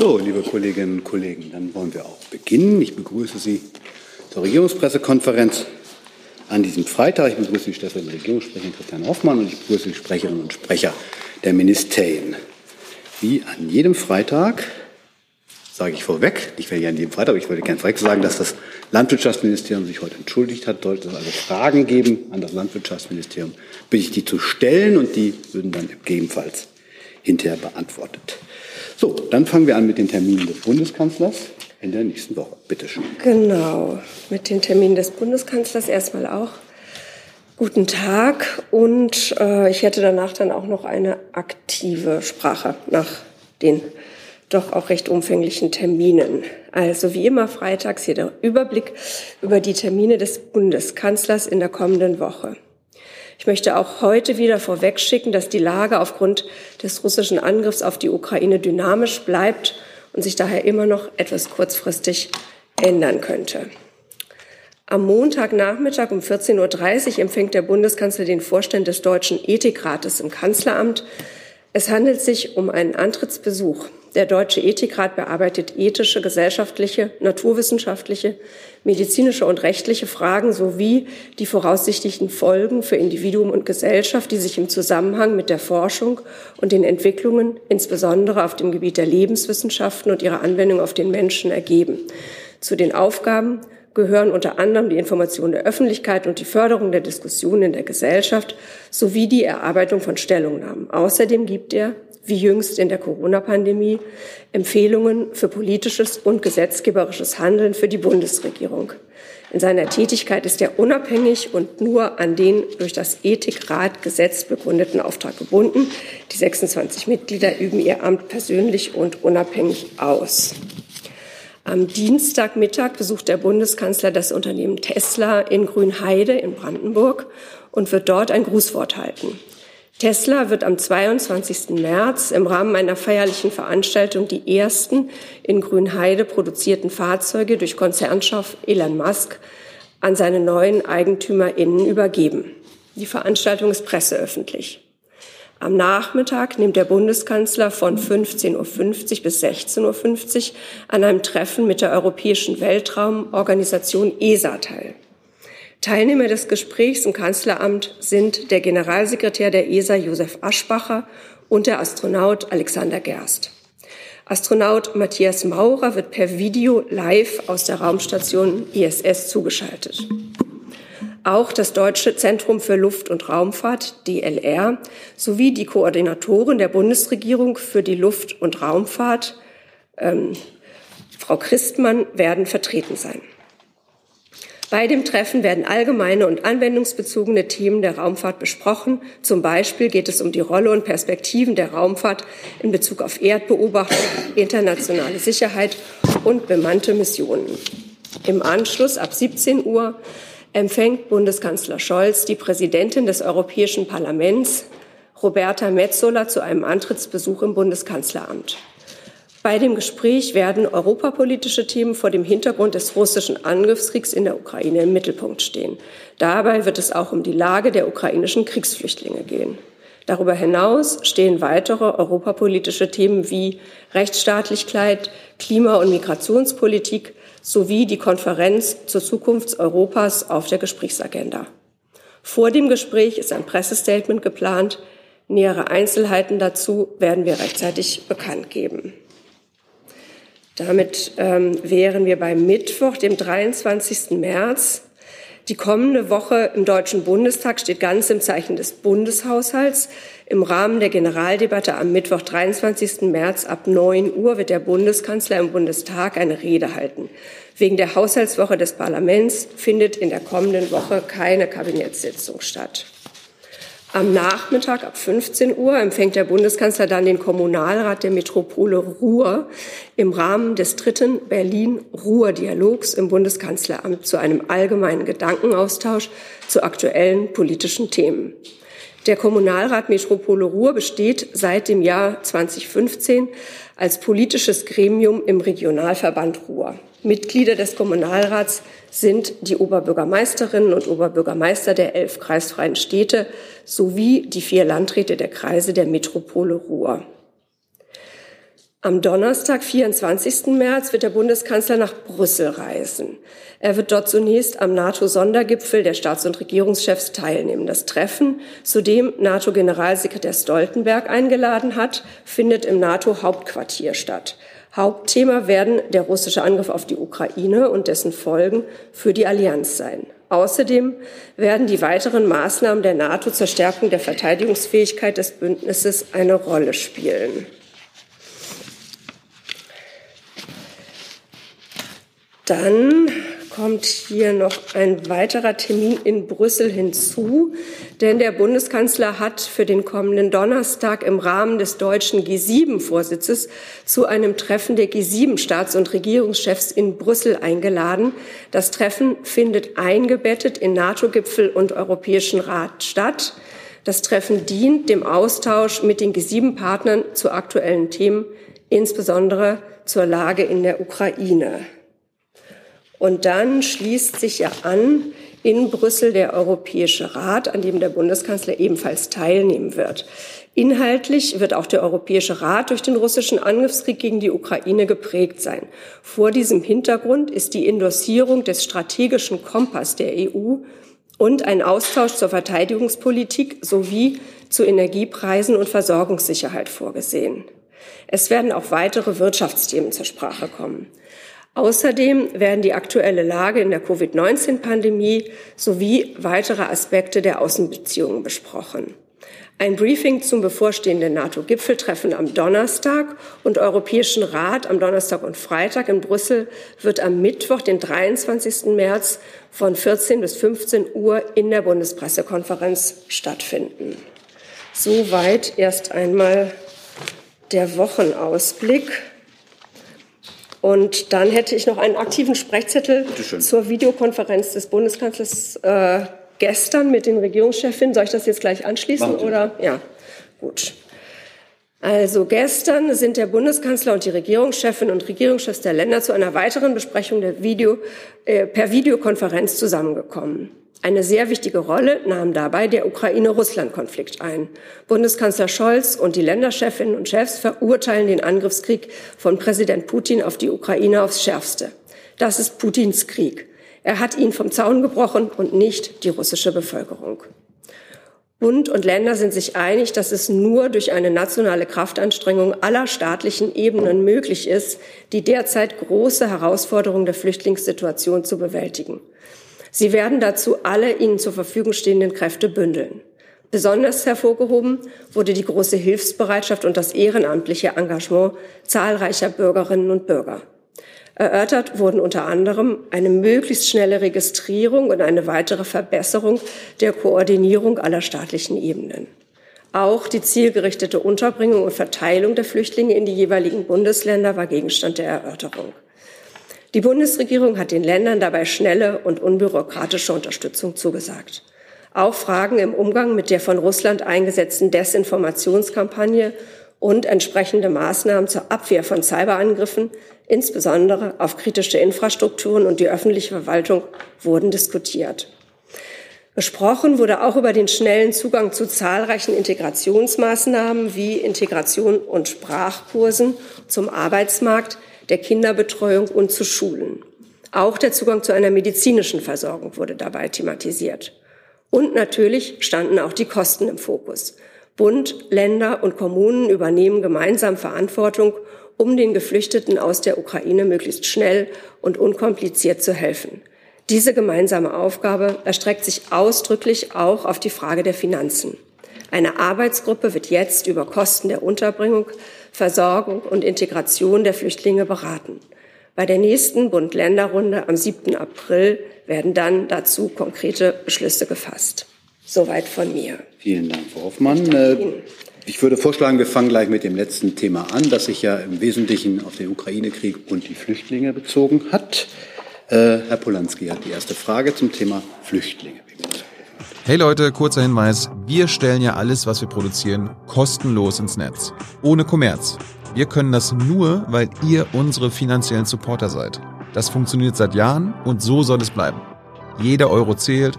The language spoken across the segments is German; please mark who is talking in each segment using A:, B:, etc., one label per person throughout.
A: So, liebe Kolleginnen und Kollegen, dann wollen wir auch beginnen. Ich begrüße Sie zur Regierungspressekonferenz an diesem Freitag. Ich begrüße die stellvertretende Regierungssprecherin Christian Hoffmann und ich begrüße die Sprecherinnen und Sprecher der Ministerien. Wie an jedem Freitag sage ich vorweg, nicht werde ja an jedem Freitag, aber ich wollte gerne vorweg sagen, dass das Landwirtschaftsministerium sich heute entschuldigt hat. Sollte es also Fragen geben an das Landwirtschaftsministerium, bitte ich die zu stellen und die würden dann gegebenenfalls hinterher beantwortet. So, dann fangen wir an mit den Terminen des Bundeskanzlers in der nächsten Woche. Bitte schön.
B: Genau, mit den Terminen des Bundeskanzlers erstmal auch. Guten Tag und äh, ich hätte danach dann auch noch eine aktive Sprache nach den doch auch recht umfänglichen Terminen. Also wie immer freitags hier der Überblick über die Termine des Bundeskanzlers in der kommenden Woche. Ich möchte auch heute wieder vorwegschicken, dass die Lage aufgrund des russischen Angriffs auf die Ukraine dynamisch bleibt und sich daher immer noch etwas kurzfristig ändern könnte. Am Montagnachmittag um 14.30 Uhr empfängt der Bundeskanzler den Vorstand des Deutschen Ethikrates im Kanzleramt. Es handelt sich um einen Antrittsbesuch. Der Deutsche Ethikrat bearbeitet ethische, gesellschaftliche, naturwissenschaftliche, medizinische und rechtliche Fragen sowie die voraussichtlichen Folgen für Individuum und Gesellschaft, die sich im Zusammenhang mit der Forschung und den Entwicklungen, insbesondere auf dem Gebiet der Lebenswissenschaften und ihrer Anwendung auf den Menschen, ergeben. Zu den Aufgaben gehören unter anderem die Information der Öffentlichkeit und die Förderung der Diskussion in der Gesellschaft sowie die Erarbeitung von Stellungnahmen. Außerdem gibt er wie jüngst in der Corona-Pandemie, Empfehlungen für politisches und gesetzgeberisches Handeln für die Bundesregierung. In seiner Tätigkeit ist er unabhängig und nur an den durch das Ethikrat Gesetz begründeten Auftrag gebunden. Die 26 Mitglieder üben ihr Amt persönlich und unabhängig aus. Am Dienstagmittag besucht der Bundeskanzler das Unternehmen Tesla in Grünheide in Brandenburg und wird dort ein Grußwort halten. Tesla wird am 22. März im Rahmen einer feierlichen Veranstaltung die ersten in Grünheide produzierten Fahrzeuge durch Konzernchef Elon Musk an seine neuen EigentümerInnen übergeben. Die Veranstaltung ist presseöffentlich. Am Nachmittag nimmt der Bundeskanzler von 15.50 Uhr bis 16.50 Uhr an einem Treffen mit der Europäischen Weltraumorganisation ESA teil. Teilnehmer des Gesprächs im Kanzleramt sind der Generalsekretär der ESA Josef Aschbacher und der Astronaut Alexander Gerst. Astronaut Matthias Maurer wird per Video live aus der Raumstation ISS zugeschaltet. Auch das Deutsche Zentrum für Luft- und Raumfahrt, DLR, sowie die Koordinatorin der Bundesregierung für die Luft- und Raumfahrt, ähm, Frau Christmann, werden vertreten sein. Bei dem Treffen werden allgemeine und anwendungsbezogene Themen der Raumfahrt besprochen. Zum Beispiel geht es um die Rolle und Perspektiven der Raumfahrt in Bezug auf Erdbeobachtung, internationale Sicherheit und bemannte Missionen. Im Anschluss ab 17 Uhr empfängt Bundeskanzler Scholz die Präsidentin des Europäischen Parlaments, Roberta Metzola, zu einem Antrittsbesuch im Bundeskanzleramt. Bei dem Gespräch werden europapolitische Themen vor dem Hintergrund des russischen Angriffskriegs in der Ukraine im Mittelpunkt stehen. Dabei wird es auch um die Lage der ukrainischen Kriegsflüchtlinge gehen. Darüber hinaus stehen weitere europapolitische Themen wie Rechtsstaatlichkeit, Klima- und Migrationspolitik sowie die Konferenz zur Zukunft Europas auf der Gesprächsagenda. Vor dem Gespräch ist ein Pressestatement geplant. Nähere Einzelheiten dazu werden wir rechtzeitig bekannt geben. Damit ähm, wären wir beim Mittwoch, dem 23. März. Die kommende Woche im Deutschen Bundestag steht ganz im Zeichen des Bundeshaushalts. Im Rahmen der Generaldebatte am Mittwoch, 23. März ab 9 Uhr wird der Bundeskanzler im Bundestag eine Rede halten. Wegen der Haushaltswoche des Parlaments findet in der kommenden Woche keine Kabinettssitzung statt. Am Nachmittag ab 15 Uhr empfängt der Bundeskanzler dann den Kommunalrat der Metropole Ruhr im Rahmen des dritten Berlin-Ruhr-Dialogs im Bundeskanzleramt zu einem allgemeinen Gedankenaustausch zu aktuellen politischen Themen. Der Kommunalrat Metropole Ruhr besteht seit dem Jahr 2015 als politisches Gremium im Regionalverband Ruhr. Mitglieder des Kommunalrats sind die Oberbürgermeisterinnen und Oberbürgermeister der elf kreisfreien Städte sowie die vier Landräte der Kreise der Metropole Ruhr. Am Donnerstag, 24. März, wird der Bundeskanzler nach Brüssel reisen. Er wird dort zunächst am NATO-Sondergipfel der Staats- und Regierungschefs teilnehmen. Das Treffen, zu dem NATO-Generalsekretär Stoltenberg eingeladen hat, findet im NATO-Hauptquartier statt. Hauptthema werden der russische Angriff auf die Ukraine und dessen Folgen für die Allianz sein. Außerdem werden die weiteren Maßnahmen der NATO zur Stärkung der Verteidigungsfähigkeit des Bündnisses eine Rolle spielen. Dann kommt hier noch ein weiterer Termin in Brüssel hinzu, denn der Bundeskanzler hat für den kommenden Donnerstag im Rahmen des deutschen G7-Vorsitzes zu einem Treffen der G7-Staats- und Regierungschefs in Brüssel eingeladen. Das Treffen findet eingebettet in NATO-Gipfel und Europäischen Rat statt. Das Treffen dient dem Austausch mit den G7-Partnern zu aktuellen Themen, insbesondere zur Lage in der Ukraine. Und dann schließt sich ja an in Brüssel der Europäische Rat, an dem der Bundeskanzler ebenfalls teilnehmen wird. Inhaltlich wird auch der Europäische Rat durch den russischen Angriffskrieg gegen die Ukraine geprägt sein. Vor diesem Hintergrund ist die Endossierung des strategischen Kompass der EU und ein Austausch zur Verteidigungspolitik sowie zu Energiepreisen und Versorgungssicherheit vorgesehen. Es werden auch weitere Wirtschaftsthemen zur Sprache kommen. Außerdem werden die aktuelle Lage in der Covid-19-Pandemie sowie weitere Aspekte der Außenbeziehungen besprochen. Ein Briefing zum bevorstehenden NATO-Gipfeltreffen am Donnerstag und Europäischen Rat am Donnerstag und Freitag in Brüssel wird am Mittwoch, den 23. März von 14 bis 15 Uhr in der Bundespressekonferenz stattfinden. Soweit erst einmal der Wochenausblick. Und dann hätte ich noch einen aktiven Sprechzettel zur Videokonferenz des Bundeskanzlers äh, gestern mit den Regierungschefinnen. Soll ich das jetzt gleich anschließen oder? Ja, gut. Also gestern sind der Bundeskanzler und die Regierungschefin und Regierungschefs der Länder zu einer weiteren Besprechung der Video, äh, per Videokonferenz zusammengekommen. Eine sehr wichtige Rolle nahm dabei der Ukraine-Russland-Konflikt ein. Bundeskanzler Scholz und die Länderchefinnen und Chefs verurteilen den Angriffskrieg von Präsident Putin auf die Ukraine aufs Schärfste. Das ist Putins Krieg. Er hat ihn vom Zaun gebrochen und nicht die russische Bevölkerung. Bund und Länder sind sich einig, dass es nur durch eine nationale Kraftanstrengung aller staatlichen Ebenen möglich ist, die derzeit große Herausforderung der Flüchtlingssituation zu bewältigen. Sie werden dazu alle ihnen zur Verfügung stehenden Kräfte bündeln. Besonders hervorgehoben wurde die große Hilfsbereitschaft und das ehrenamtliche Engagement zahlreicher Bürgerinnen und Bürger. Erörtert wurden unter anderem eine möglichst schnelle Registrierung und eine weitere Verbesserung der Koordinierung aller staatlichen Ebenen. Auch die zielgerichtete Unterbringung und Verteilung der Flüchtlinge in die jeweiligen Bundesländer war Gegenstand der Erörterung. Die Bundesregierung hat den Ländern dabei schnelle und unbürokratische Unterstützung zugesagt. Auch Fragen im Umgang mit der von Russland eingesetzten Desinformationskampagne und entsprechende Maßnahmen zur Abwehr von Cyberangriffen, insbesondere auf kritische Infrastrukturen und die öffentliche Verwaltung, wurden diskutiert. Gesprochen wurde auch über den schnellen Zugang zu zahlreichen Integrationsmaßnahmen wie Integration und Sprachkursen zum Arbeitsmarkt, der Kinderbetreuung und zu Schulen. Auch der Zugang zu einer medizinischen Versorgung wurde dabei thematisiert. Und natürlich standen auch die Kosten im Fokus. Bund, Länder und Kommunen übernehmen gemeinsam Verantwortung, um den Geflüchteten aus der Ukraine möglichst schnell und unkompliziert zu helfen. Diese gemeinsame Aufgabe erstreckt sich ausdrücklich auch auf die Frage der Finanzen. Eine Arbeitsgruppe wird jetzt über Kosten der Unterbringung, Versorgung und Integration der Flüchtlinge beraten. Bei der nächsten Bund-Länder-Runde am 7. April werden dann dazu konkrete Beschlüsse gefasst. Soweit von mir.
A: Vielen Dank, Frau Hoffmann. Äh, ich würde vorschlagen, wir fangen gleich mit dem letzten Thema an, das sich ja im Wesentlichen auf den Ukraine-Krieg und die Flüchtlinge bezogen hat. Äh, Herr Polanski hat die erste Frage zum Thema Flüchtlinge.
C: Hey Leute, kurzer Hinweis. Wir stellen ja alles, was wir produzieren, kostenlos ins Netz. Ohne Kommerz. Wir können das nur, weil ihr unsere finanziellen Supporter seid. Das funktioniert seit Jahren und so soll es bleiben. Jeder Euro zählt,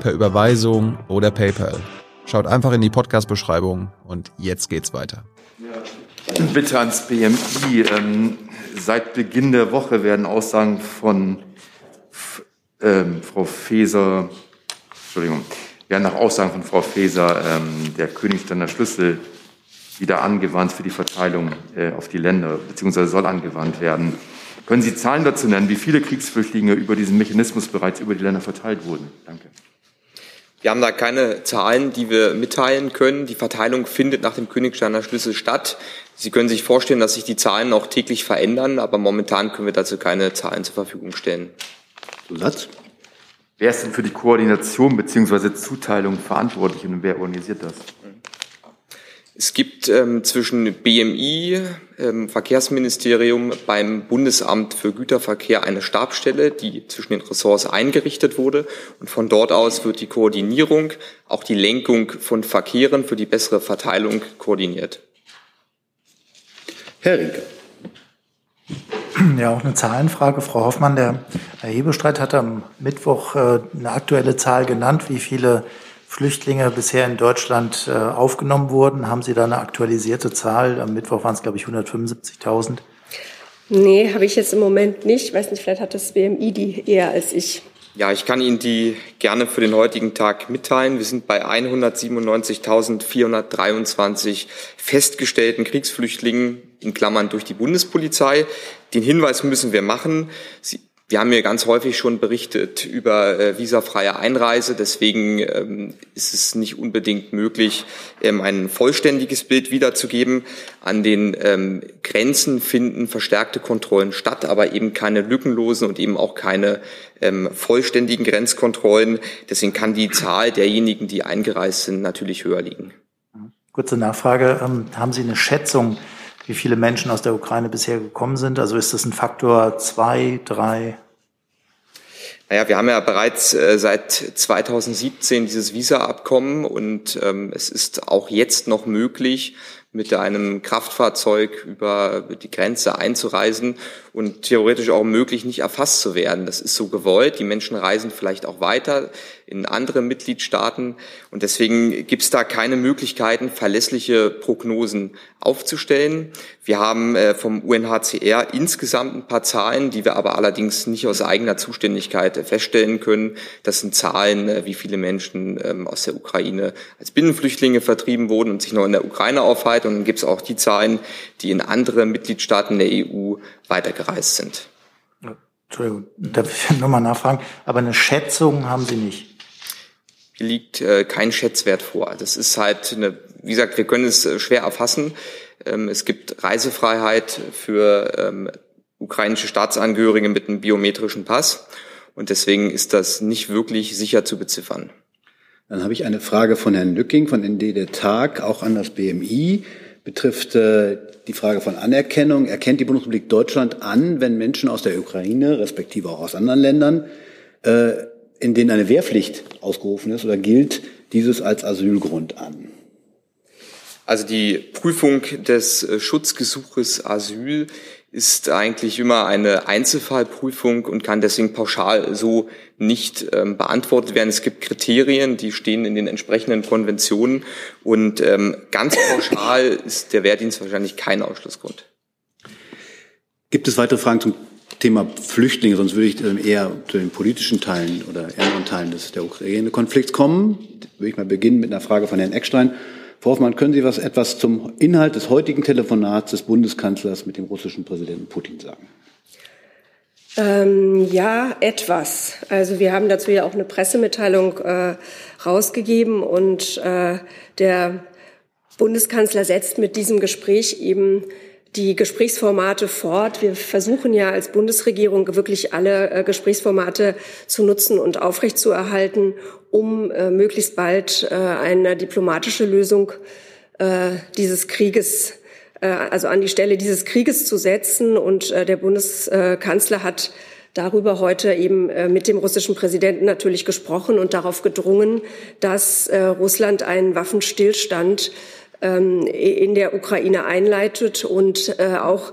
C: per Überweisung oder PayPal. Schaut einfach in die Podcast-Beschreibung und jetzt geht's weiter.
D: Bitte ans BMI. Ähm, seit Beginn der Woche werden Aussagen von ähm, Frau Feser, Entschuldigung, werden nach Aussagen von Frau Feser ähm, der Königsteiner Schlüssel wieder angewandt für die Verteilung äh, auf die Länder, beziehungsweise soll angewandt werden. Können Sie Zahlen dazu nennen, wie viele Kriegsflüchtlinge über diesen Mechanismus bereits über die Länder verteilt wurden? Danke.
E: Wir haben da keine Zahlen, die wir mitteilen können. Die Verteilung findet nach dem Königsteiner Schlüssel statt. Sie können sich vorstellen, dass sich die Zahlen auch täglich verändern, aber momentan können wir dazu keine Zahlen zur Verfügung stellen.
D: Zusatz? Wer ist denn für die Koordination bzw. Zuteilung verantwortlich und wer organisiert das?
E: Es gibt ähm, zwischen BMI, ähm, Verkehrsministerium beim Bundesamt für Güterverkehr eine Stabstelle, die zwischen den Ressorts eingerichtet wurde. Und von dort aus wird die Koordinierung, auch die Lenkung von Verkehren für die bessere Verteilung koordiniert.
A: Herr Rinke.
F: Ja, auch eine Zahlenfrage. Frau Hoffmann, der Herr Hebestreit hat am Mittwoch äh, eine aktuelle Zahl genannt, wie viele Flüchtlinge bisher in Deutschland äh, aufgenommen wurden. Haben Sie da eine aktualisierte Zahl? Am Mittwoch waren es, glaube ich, 175.000.
B: Nee, habe ich jetzt im Moment nicht. Ich weiß nicht, vielleicht hat das BMI die eher als ich.
E: Ja, ich kann Ihnen die gerne für den heutigen Tag mitteilen. Wir sind bei 197.423 festgestellten Kriegsflüchtlingen in Klammern durch die Bundespolizei. Den Hinweis müssen wir machen. Sie wir haben hier ganz häufig schon berichtet über äh, visafreie Einreise. Deswegen ähm, ist es nicht unbedingt möglich, ähm, ein vollständiges Bild wiederzugeben. An den ähm, Grenzen finden verstärkte Kontrollen statt, aber eben keine lückenlosen und eben auch keine ähm, vollständigen Grenzkontrollen. Deswegen kann die Zahl derjenigen, die eingereist sind, natürlich höher liegen.
F: Kurze Nachfrage. Ähm, haben Sie eine Schätzung, wie viele Menschen aus der Ukraine bisher gekommen sind? Also ist das ein Faktor zwei, drei?
E: Naja, wir haben ja bereits äh, seit 2017 dieses Visa-Abkommen und ähm, es ist auch jetzt noch möglich, mit einem Kraftfahrzeug über die Grenze einzureisen und theoretisch auch möglich, nicht erfasst zu werden. Das ist so gewollt. Die Menschen reisen vielleicht auch weiter in andere Mitgliedstaaten und deswegen gibt es da keine Möglichkeiten, verlässliche Prognosen aufzustellen. Wir haben äh, vom UNHCR insgesamt ein paar Zahlen, die wir aber allerdings nicht aus eigener Zuständigkeit feststellen können. Das sind Zahlen, äh, wie viele Menschen ähm, aus der Ukraine als Binnenflüchtlinge vertrieben wurden und sich noch in der Ukraine aufhalten. Und dann gibt es auch die Zahlen, die in andere Mitgliedstaaten der EU weitergereist sind.
F: Entschuldigung, darf ich nochmal nachfragen? Aber eine Schätzung haben Sie nicht?
E: Hier liegt äh, kein Schätzwert vor. Das ist halt eine, wie gesagt, wir können es äh, schwer erfassen. Ähm, es gibt Reisefreiheit für ähm, ukrainische Staatsangehörige mit einem biometrischen Pass. Und deswegen ist das nicht wirklich sicher zu beziffern.
A: Dann habe ich eine Frage von Herrn Lücking von ND der Tag, auch an das BMI, betrifft äh, die Frage von Anerkennung. Erkennt die Bundesrepublik Deutschland an, wenn Menschen aus der Ukraine, respektive auch aus anderen Ländern, äh, in denen eine Wehrpflicht ausgerufen ist, oder gilt dieses als Asylgrund an?
E: Also die Prüfung des äh, Schutzgesuches Asyl ist eigentlich immer eine Einzelfallprüfung und kann deswegen pauschal so nicht ähm, beantwortet werden. Es gibt Kriterien, die stehen in den entsprechenden Konventionen und ähm, ganz pauschal ist der Wehrdienst wahrscheinlich kein Ausschlussgrund.
A: Gibt es weitere Fragen zum Thema Flüchtlinge? Sonst würde ich ähm, eher zu den politischen Teilen oder anderen Teilen des der Ukraine-Konflikts kommen. Würde ich mal beginnen mit einer Frage von Herrn Eckstein. Frau Hoffmann, können Sie was etwas zum Inhalt des heutigen Telefonats des Bundeskanzlers mit dem russischen Präsidenten Putin sagen?
B: Ähm, ja, etwas. Also wir haben dazu ja auch eine Pressemitteilung äh, rausgegeben und äh, der Bundeskanzler setzt mit diesem Gespräch eben die Gesprächsformate fort. Wir versuchen ja als Bundesregierung wirklich alle äh, Gesprächsformate zu nutzen und aufrechtzuerhalten, um äh, möglichst bald äh, eine diplomatische Lösung dieses Krieges, also an die Stelle dieses Krieges zu setzen. Und der Bundeskanzler hat darüber heute eben mit dem russischen Präsidenten natürlich gesprochen und darauf gedrungen, dass Russland einen Waffenstillstand ähm, in der Ukraine einleitet und auch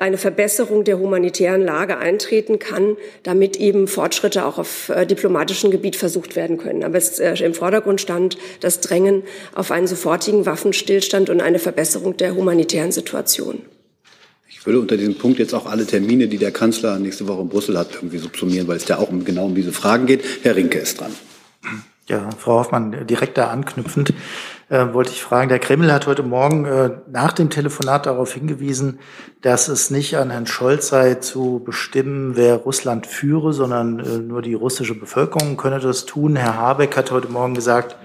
B: eine Verbesserung der humanitären Lage eintreten kann, damit eben Fortschritte auch auf äh, diplomatischem Gebiet versucht werden können. Aber es, äh, im Vordergrund stand das Drängen auf einen sofortigen Waffenstillstand und eine Verbesserung der humanitären Situation.
A: Ich würde unter diesem Punkt jetzt auch alle Termine, die der Kanzler nächste Woche in Brüssel hat, irgendwie subsumieren, weil es ja auch um, genau um diese Fragen geht. Herr Rinke ist dran.
F: Ja, Frau Hoffmann, direkt da anknüpfend äh, wollte ich fragen, der Kreml hat heute Morgen äh, nach dem Telefonat darauf hingewiesen, dass es nicht an Herrn Scholz sei zu bestimmen, wer Russland führe, sondern äh, nur die russische Bevölkerung könne das tun. Herr Habeck hat heute Morgen gesagt,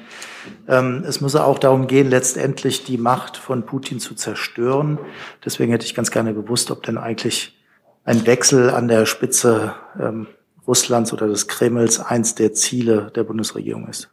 F: ähm, es müsse auch darum gehen, letztendlich die Macht von Putin zu zerstören. Deswegen hätte ich ganz gerne gewusst, ob denn eigentlich ein Wechsel an der Spitze ähm, Russlands oder des Kremls eins der Ziele der Bundesregierung ist.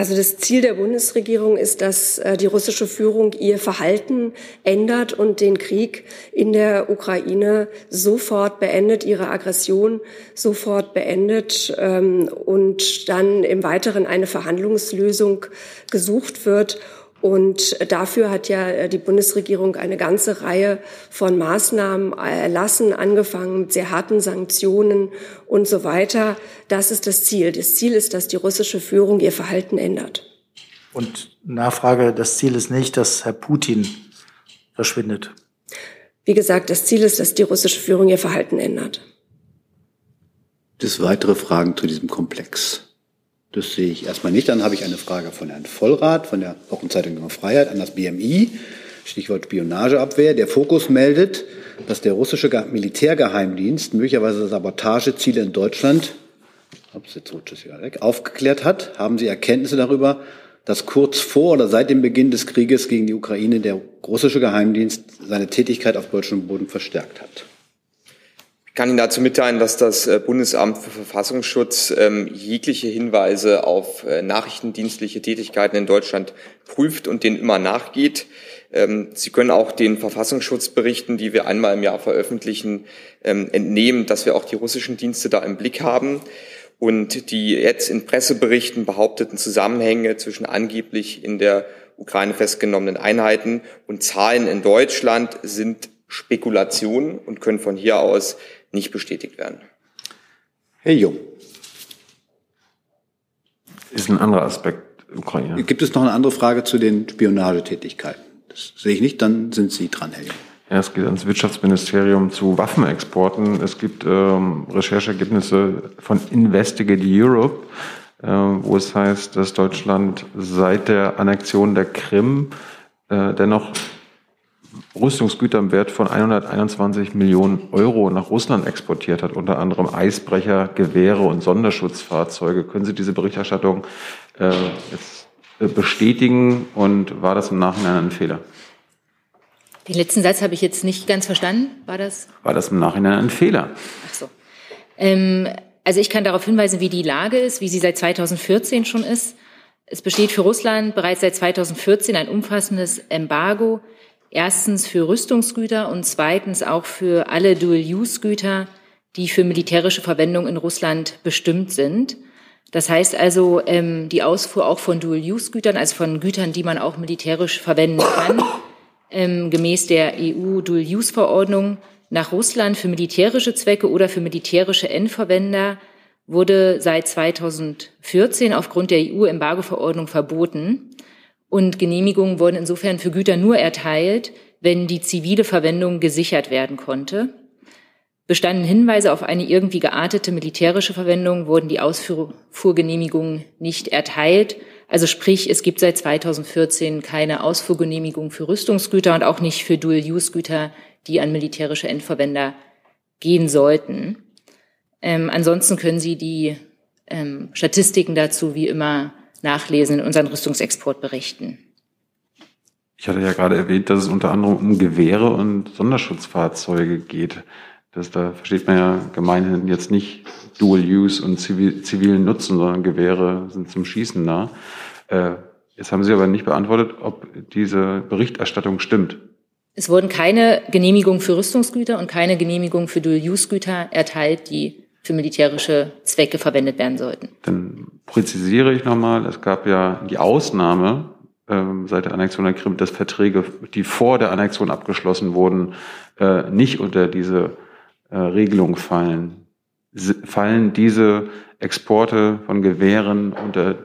B: Also das Ziel der Bundesregierung ist, dass äh, die russische Führung ihr Verhalten ändert und den Krieg in der Ukraine sofort beendet, ihre Aggression sofort beendet ähm, und dann im Weiteren eine Verhandlungslösung gesucht wird und dafür hat ja äh, die Bundesregierung eine ganze Reihe von Maßnahmen erlassen, angefangen mit sehr harten Sanktionen und so weiter. Das ist das Ziel. Das Ziel ist, dass die russische Führung ihr Verhalten ändert.
F: Und Nachfrage, das Ziel ist nicht, dass Herr Putin verschwindet.
B: Wie gesagt, das Ziel ist, dass die russische Führung ihr Verhalten ändert.
A: Das weitere Fragen zu diesem Komplex. Das sehe ich erstmal nicht. Dann habe ich eine Frage von Herrn Vollrath von der Wochenzeitung Junge Freiheit an das BMI. Stichwort Spionageabwehr. Der Fokus meldet, dass der russische Militärgeheimdienst möglicherweise Sabotageziele in Deutschland ups, jetzt rutscht es wieder weg, aufgeklärt hat. Haben Sie Erkenntnisse darüber, dass kurz vor oder seit dem Beginn des Krieges gegen die Ukraine der russische Geheimdienst seine Tätigkeit auf deutschem Boden verstärkt hat?
E: Ich kann Ihnen dazu mitteilen, dass das äh, Bundesamt für Verfassungsschutz ähm, jegliche Hinweise auf äh, nachrichtendienstliche Tätigkeiten in Deutschland prüft und denen immer nachgeht. Ähm, Sie können auch den Verfassungsschutzberichten, die wir einmal im Jahr veröffentlichen, ähm, entnehmen, dass wir auch die russischen Dienste da im Blick haben. Und die jetzt in Presseberichten behaupteten Zusammenhänge zwischen angeblich in der Ukraine festgenommenen Einheiten und Zahlen in Deutschland sind Spekulationen und können von hier aus nicht bestätigt werden.
A: Herr Jung.
G: Ist ein anderer Aspekt Ukraine.
A: Gibt es noch eine andere Frage zu den Spionagetätigkeiten? Das sehe ich nicht, dann sind Sie dran, Herr Jung.
G: Ja, es geht ans Wirtschaftsministerium zu Waffenexporten. Es gibt ähm, Rechercheergebnisse von Investigate Europe, äh, wo es heißt, dass Deutschland seit der Annexion der Krim äh, dennoch Rüstungsgüter im Wert von 121 Millionen Euro nach Russland exportiert hat, unter anderem Eisbrecher, Gewehre und Sonderschutzfahrzeuge. Können Sie diese Berichterstattung äh, jetzt äh, bestätigen und war das im Nachhinein ein Fehler?
H: Den letzten Satz habe ich jetzt nicht ganz verstanden. War das?
G: War das im Nachhinein ein Fehler?
H: Ach so. Ähm, also ich kann darauf hinweisen, wie die Lage ist, wie sie seit 2014 schon ist. Es besteht für Russland bereits seit 2014 ein umfassendes Embargo Erstens für Rüstungsgüter und zweitens auch für alle Dual-Use-Güter, die für militärische Verwendung in Russland bestimmt sind. Das heißt also, ähm, die Ausfuhr auch von Dual-Use-Gütern, also von Gütern, die man auch militärisch verwenden kann, ähm, gemäß der EU-Dual-Use-Verordnung nach Russland für militärische Zwecke oder für militärische Endverwender wurde seit 2014 aufgrund der EU-Embargo-Verordnung verboten. Und Genehmigungen wurden insofern für Güter nur erteilt, wenn die zivile Verwendung gesichert werden konnte. Bestanden Hinweise auf eine irgendwie geartete militärische Verwendung, wurden die Ausfuhrgenehmigungen nicht erteilt. Also sprich, es gibt seit 2014 keine Ausfuhrgenehmigung für Rüstungsgüter und auch nicht für Dual-Use-Güter, die an militärische Endverwender gehen sollten. Ähm, ansonsten können Sie die ähm, Statistiken dazu wie immer nachlesen in unseren Rüstungsexportberichten.
G: Ich hatte ja gerade erwähnt, dass es unter anderem um Gewehre und Sonderschutzfahrzeuge geht. Das, da versteht man ja gemeinhin jetzt nicht Dual Use und zivil, zivilen Nutzen, sondern Gewehre sind zum Schießen nah. Äh, jetzt haben Sie aber nicht beantwortet, ob diese Berichterstattung stimmt.
H: Es wurden keine Genehmigungen für Rüstungsgüter und keine Genehmigungen für Dual-Use-Güter erteilt, die für militärische Zwecke verwendet werden sollten.
G: Dann präzisiere ich nochmal, es gab ja die Ausnahme ähm, seit der Annexion der Krim, dass Verträge, die vor der Annexion abgeschlossen wurden, äh, nicht unter diese äh, Regelung fallen? Fallen diese Exporte von Gewehren unter,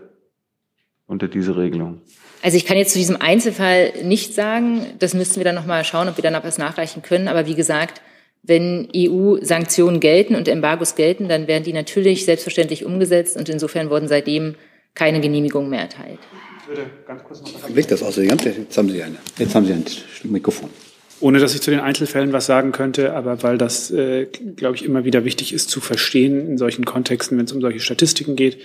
G: unter diese Regelung?
H: Also ich kann jetzt zu diesem Einzelfall nicht sagen. Das müssten wir dann nochmal schauen, ob wir dann noch was nachreichen können. Aber wie gesagt, wenn EU-Sanktionen gelten und Embargos gelten, dann werden die natürlich selbstverständlich umgesetzt und insofern wurden seitdem keine Genehmigungen mehr erteilt. Ich würde
A: ganz kurz noch Licht das aus. Jetzt haben Sie eine. Jetzt haben Sie ein Mikrofon.
I: Ohne dass ich zu den Einzelfällen was sagen könnte, aber weil das, äh, glaube ich, immer wieder wichtig ist zu verstehen in solchen Kontexten, wenn es um solche Statistiken geht.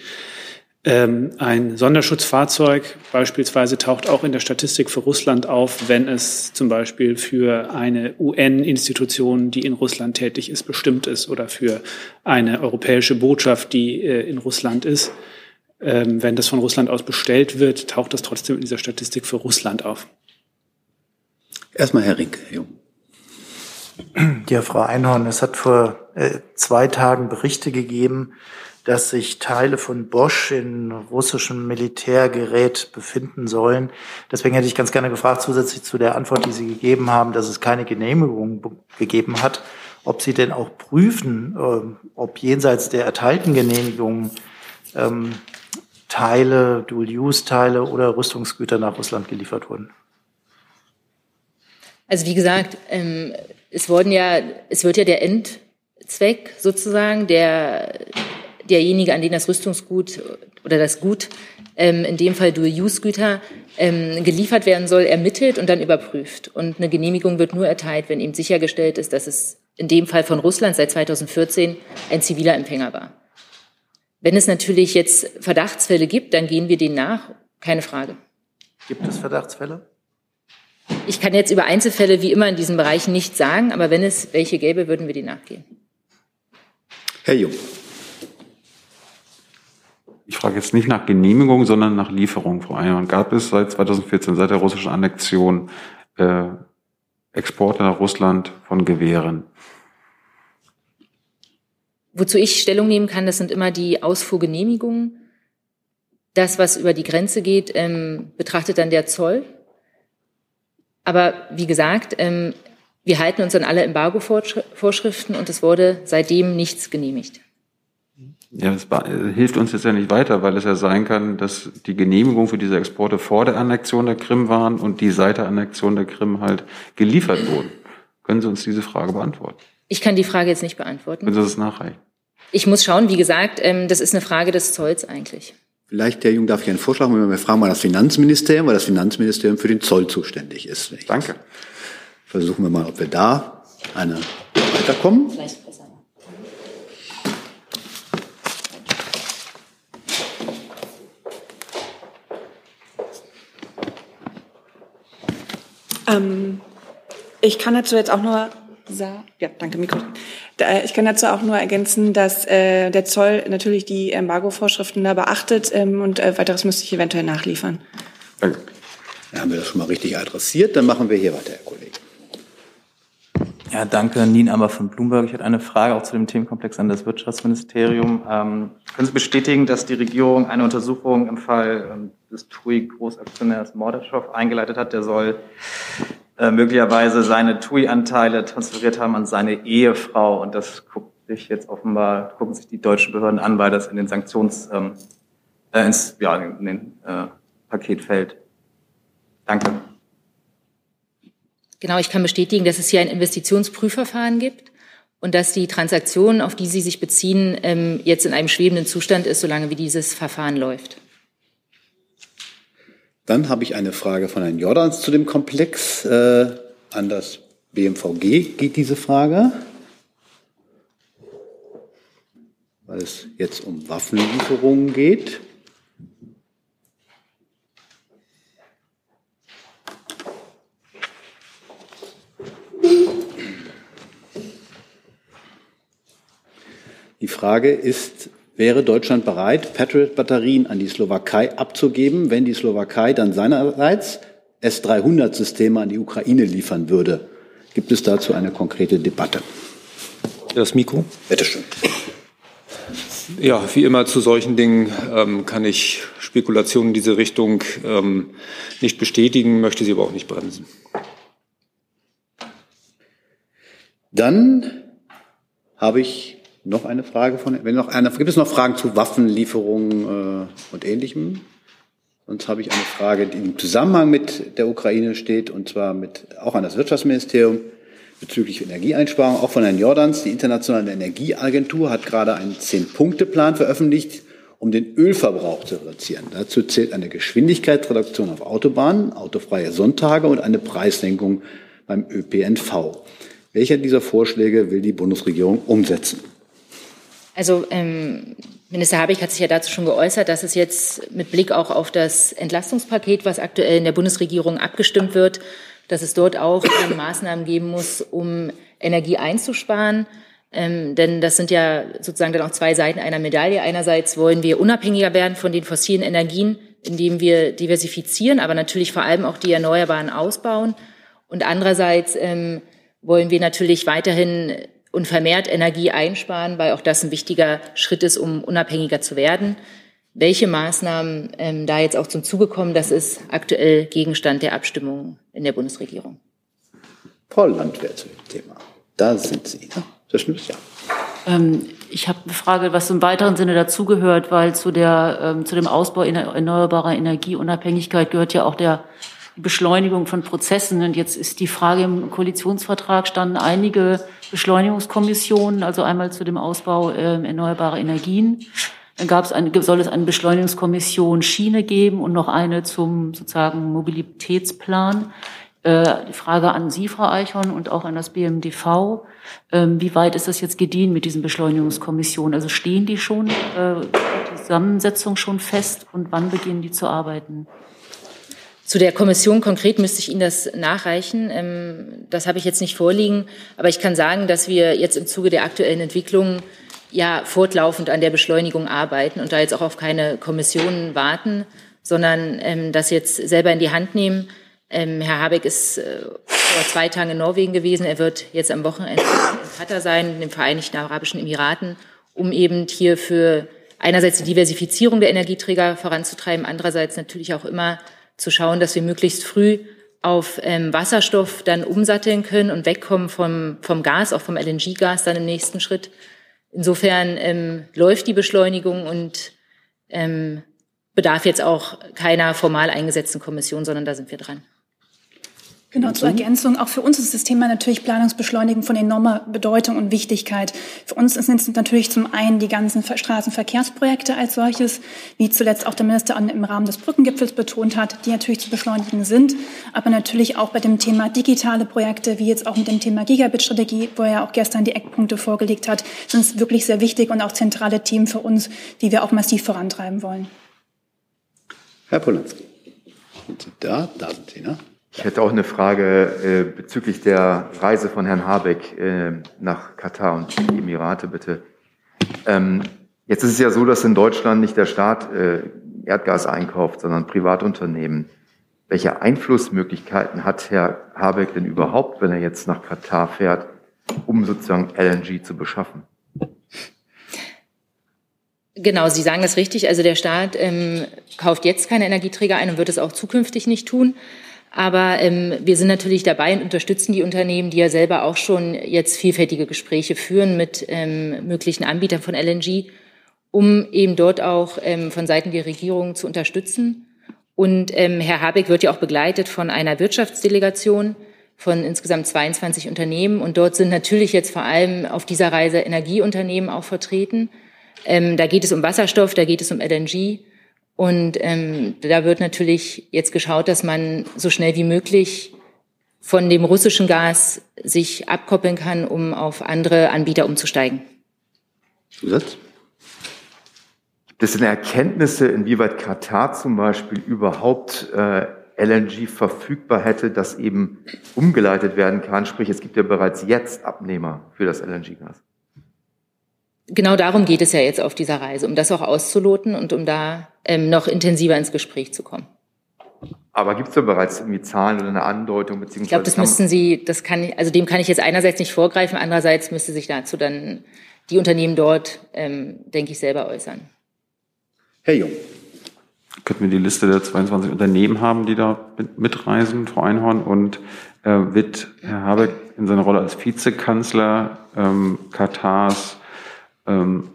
I: Ähm, ein Sonderschutzfahrzeug beispielsweise taucht auch in der Statistik für Russland auf, wenn es zum Beispiel für eine UN-Institution, die in Russland tätig ist, bestimmt ist oder für eine europäische Botschaft, die äh, in Russland ist. Ähm, wenn das von Russland aus bestellt wird, taucht das trotzdem in dieser Statistik für Russland auf.
A: Erstmal Herr Rink. Jo.
F: Ja, Frau Einhorn, es hat vor äh, zwei Tagen Berichte gegeben, dass sich Teile von Bosch in russischem Militärgerät befinden sollen. Deswegen hätte ich ganz gerne gefragt, zusätzlich zu der Antwort, die Sie gegeben haben, dass es keine Genehmigung gegeben hat, ob Sie denn auch prüfen, ähm, ob jenseits der erteilten Genehmigungen ähm, Teile, Dual-Use-Teile oder Rüstungsgüter nach Russland geliefert wurden.
H: Also wie gesagt, ähm, es wurden ja, es wird ja der Endzweck sozusagen der derjenige, an den das Rüstungsgut oder das Gut, ähm, in dem Fall Dual-Use-Güter, ähm, geliefert werden soll, ermittelt und dann überprüft. Und eine Genehmigung wird nur erteilt, wenn eben sichergestellt ist, dass es in dem Fall von Russland seit 2014 ein ziviler Empfänger war. Wenn es natürlich jetzt Verdachtsfälle gibt, dann gehen wir denen nach, keine Frage.
F: Gibt es Verdachtsfälle?
H: Ich kann jetzt über Einzelfälle wie immer in diesen Bereichen nicht sagen, aber wenn es welche gäbe, würden wir denen nachgehen.
A: Herr Jung.
G: Ich frage jetzt nicht nach Genehmigung, sondern nach Lieferung, Frau Einhorn. Gab es seit 2014, seit der russischen Annexion, äh, Exporte nach Russland von Gewehren?
H: Wozu ich Stellung nehmen kann, das sind immer die Ausfuhrgenehmigungen. Das, was über die Grenze geht, ähm, betrachtet dann der Zoll. Aber wie gesagt, ähm, wir halten uns an alle Embargo-Vorschriften und es wurde seitdem nichts genehmigt.
G: Ja, das hilft uns jetzt ja nicht weiter, weil es ja sein kann, dass die Genehmigung für diese Exporte vor der Annexion der Krim waren und die seit der Annexion der Krim halt geliefert wurden. Können Sie uns diese Frage beantworten?
H: Ich kann die Frage jetzt nicht beantworten.
G: Können Sie das nachreichen?
H: Ich muss schauen, wie gesagt, ähm, das ist eine Frage des Zolls eigentlich.
A: Vielleicht, Herr Jung, darf ich einen Vorschlag machen? Wir fragen mal das Finanzministerium, weil das Finanzministerium für den Zoll zuständig ist.
G: Danke.
A: Versuchen wir mal, ob wir da eine weiterkommen. Vielleicht
J: Ähm, ich kann dazu jetzt auch nur ja, danke, Mikro. Ich kann dazu auch nur ergänzen, dass äh, der Zoll natürlich die Embargo-Vorschriften da beachtet ähm, und äh, weiteres müsste ich eventuell nachliefern.
A: Danke. Dann haben wir das schon mal richtig adressiert. Dann machen wir hier weiter, Herr Kollege.
K: Ja, danke. Nien Aber von Bloomberg. Ich hätte eine Frage auch zu dem Themenkomplex an das Wirtschaftsministerium. Ähm, können Sie bestätigen, dass die Regierung eine Untersuchung im Fall ähm, des TUI-Großaktionärs Mordaschow eingeleitet hat? Der soll äh, möglicherweise seine TUI-Anteile transferiert haben an seine Ehefrau. Und das guckt sich jetzt offenbar, gucken sich die deutschen Behörden an, weil das in den Sanktions, ähm, äh, ins, ja, in den äh, Paket fällt. Danke.
H: Genau, ich kann bestätigen, dass es hier ein Investitionsprüfverfahren gibt und dass die Transaktion, auf die Sie sich beziehen, ähm, jetzt in einem schwebenden Zustand ist, solange wie dieses Verfahren läuft.
A: Dann habe ich eine Frage von Herrn Jordans zu dem Komplex. Äh, an das BMVG geht diese Frage, weil es jetzt um Waffenlieferungen geht. Die Frage ist, wäre Deutschland bereit, Patriot-Batterien an die Slowakei abzugeben, wenn die Slowakei dann seinerseits S-300-Systeme an die Ukraine liefern würde? Gibt es dazu eine konkrete Debatte?
L: Das Mikro?
A: Bitte schön.
L: Ja, wie immer zu solchen Dingen ähm, kann ich Spekulationen in diese Richtung ähm, nicht bestätigen, möchte sie aber auch nicht bremsen.
A: Dann habe ich noch eine Frage von, wenn noch eine, gibt es noch Fragen zu Waffenlieferungen äh, und Ähnlichem? Sonst habe ich eine Frage, die im Zusammenhang mit der Ukraine steht, und zwar mit, auch an das Wirtschaftsministerium bezüglich Energieeinsparung, auch von Herrn Jordans. Die Internationale Energieagentur hat gerade einen Zehn-Punkte-Plan veröffentlicht, um den Ölverbrauch zu reduzieren. Dazu zählt eine Geschwindigkeitsreduktion auf Autobahnen, autofreie Sonntage und eine Preissenkung beim ÖPNV. Welcher dieser Vorschläge will die Bundesregierung umsetzen?
H: Also ähm, Minister Habeck hat sich ja dazu schon geäußert, dass es jetzt mit Blick auch auf das Entlastungspaket, was aktuell in der Bundesregierung abgestimmt wird, dass es dort auch äh, Maßnahmen geben muss, um Energie einzusparen. Ähm, denn das sind ja sozusagen dann auch zwei Seiten einer Medaille. Einerseits wollen wir unabhängiger werden von den fossilen Energien, indem wir diversifizieren, aber natürlich vor allem auch die Erneuerbaren ausbauen. Und andererseits ähm, wollen wir natürlich weiterhin und vermehrt Energie einsparen, weil auch das ein wichtiger Schritt ist, um unabhängiger zu werden. Welche Maßnahmen ähm, da jetzt auch zum Zuge kommen, das ist aktuell Gegenstand der Abstimmung in der Bundesregierung.
A: Frau Landwehr zu dem Thema. Da sind Sie. Ne? Das stimmt, ja.
M: Ähm, ich habe eine Frage, was im weiteren Sinne dazugehört, weil zu, der, ähm, zu dem Ausbau erneuerbarer Energieunabhängigkeit gehört ja auch der Beschleunigung von Prozessen. Und jetzt ist die Frage im Koalitionsvertrag standen einige Beschleunigungskommissionen, also einmal zu dem Ausbau äh, erneuerbarer Energien. Dann gab es eine, soll es eine Beschleunigungskommission Schiene geben und noch eine zum sozusagen Mobilitätsplan. Äh, die Frage an Sie, Frau Eichhorn, und auch an das BMDV. Ähm, wie weit ist das jetzt gedient mit diesen Beschleunigungskommissionen? Also stehen die schon, äh, die Zusammensetzung schon fest und wann beginnen die zu arbeiten?
H: Zu der Kommission konkret müsste ich Ihnen das nachreichen. Ähm, das habe ich jetzt nicht vorliegen. Aber ich kann sagen, dass wir jetzt im Zuge der aktuellen Entwicklungen ja fortlaufend an der Beschleunigung arbeiten und da jetzt auch auf keine Kommissionen warten, sondern ähm, das jetzt selber in die Hand nehmen. Ähm, Herr Habeck ist äh, vor zwei Tagen in Norwegen gewesen. Er wird jetzt am Wochenende in Katar sein, in den Vereinigten Arabischen Emiraten, um eben hier für einerseits die Diversifizierung der Energieträger voranzutreiben, andererseits natürlich auch immer zu schauen, dass wir möglichst früh auf ähm, Wasserstoff dann umsatteln können und wegkommen vom, vom Gas, auch vom LNG-Gas dann im nächsten Schritt. Insofern ähm, läuft die Beschleunigung und ähm, bedarf jetzt auch keiner formal eingesetzten Kommission, sondern da sind wir dran.
N: Genau, zur Ergänzung. Auch für uns ist das Thema natürlich Planungsbeschleunigung von enormer Bedeutung und Wichtigkeit. Für uns sind es natürlich zum einen die ganzen Straßenverkehrsprojekte als solches, wie zuletzt auch der Minister im Rahmen des Brückengipfels betont hat, die natürlich zu beschleunigen sind. Aber natürlich auch bei dem Thema digitale Projekte, wie jetzt auch mit dem Thema Gigabit-Strategie, wo er auch gestern die Eckpunkte vorgelegt hat, sind es wirklich sehr wichtig und auch zentrale Themen für uns, die wir auch massiv vorantreiben wollen.
A: Herr Polanski, sind Sie da? Da sind Sie, ne?
D: Ich hätte auch eine Frage äh, bezüglich der Reise von Herrn Habeck äh, nach Katar und die Emirate, bitte. Ähm, jetzt ist es ja so, dass in Deutschland nicht der Staat äh, Erdgas einkauft, sondern Privatunternehmen. Welche Einflussmöglichkeiten hat Herr Habeck denn überhaupt, wenn er jetzt nach Katar fährt, um sozusagen LNG zu beschaffen?
H: Genau, Sie sagen das richtig. Also der Staat ähm, kauft jetzt keine Energieträger ein und wird es auch zukünftig nicht tun. Aber ähm, wir sind natürlich dabei und unterstützen die Unternehmen, die ja selber auch schon jetzt vielfältige Gespräche führen mit ähm, möglichen Anbietern von LNG, um eben dort auch ähm, von Seiten der Regierung zu unterstützen. Und ähm, Herr Habeck wird ja auch begleitet von einer Wirtschaftsdelegation von insgesamt 22 Unternehmen. Und dort sind natürlich jetzt vor allem auf dieser Reise Energieunternehmen auch vertreten. Ähm, da geht es um Wasserstoff, da geht es um LNG. Und ähm, da wird natürlich jetzt geschaut, dass man so schnell wie möglich von dem russischen Gas sich abkoppeln kann, um auf andere Anbieter umzusteigen.
A: Zusatz?
D: Gibt es denn Erkenntnisse, inwieweit Katar zum Beispiel überhaupt äh, LNG verfügbar hätte, das eben umgeleitet werden kann? Sprich, es gibt ja bereits jetzt Abnehmer für das LNG-Gas
H: genau darum geht es ja jetzt auf dieser Reise, um das auch auszuloten und um da ähm, noch intensiver ins Gespräch zu kommen.
D: Aber gibt es da bereits irgendwie Zahlen oder eine Andeutung beziehungsweise?
H: Ich glaube, das müssten Sie, das kann, also dem kann ich jetzt einerseits nicht vorgreifen, andererseits müsste sich dazu dann die Unternehmen dort, ähm, denke ich, selber äußern.
A: Herr Jung.
G: könnten wir die Liste der 22 Unternehmen haben, die da mitreisen, Frau Einhorn, und äh, wird Herr Habeck in seiner Rolle als Vizekanzler ähm, Katars ähm,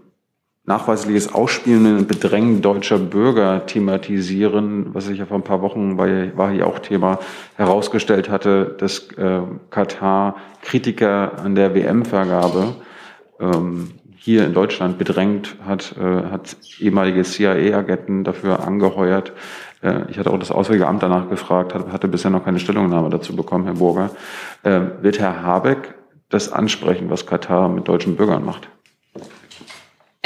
G: nachweisliches Ausspielen und Bedrängen deutscher Bürger thematisieren, was sich ja vor ein paar Wochen bei, war hier auch Thema herausgestellt hatte, dass äh, Katar Kritiker an der WM-Vergabe ähm, hier in Deutschland bedrängt hat, äh, hat ehemalige CIA-Agenten dafür angeheuert. Äh, ich hatte auch das Auswärtige Amt danach gefragt, hatte, hatte bisher noch keine Stellungnahme dazu bekommen, Herr Burger. Äh, wird Herr Habeck das ansprechen, was Katar mit deutschen Bürgern macht?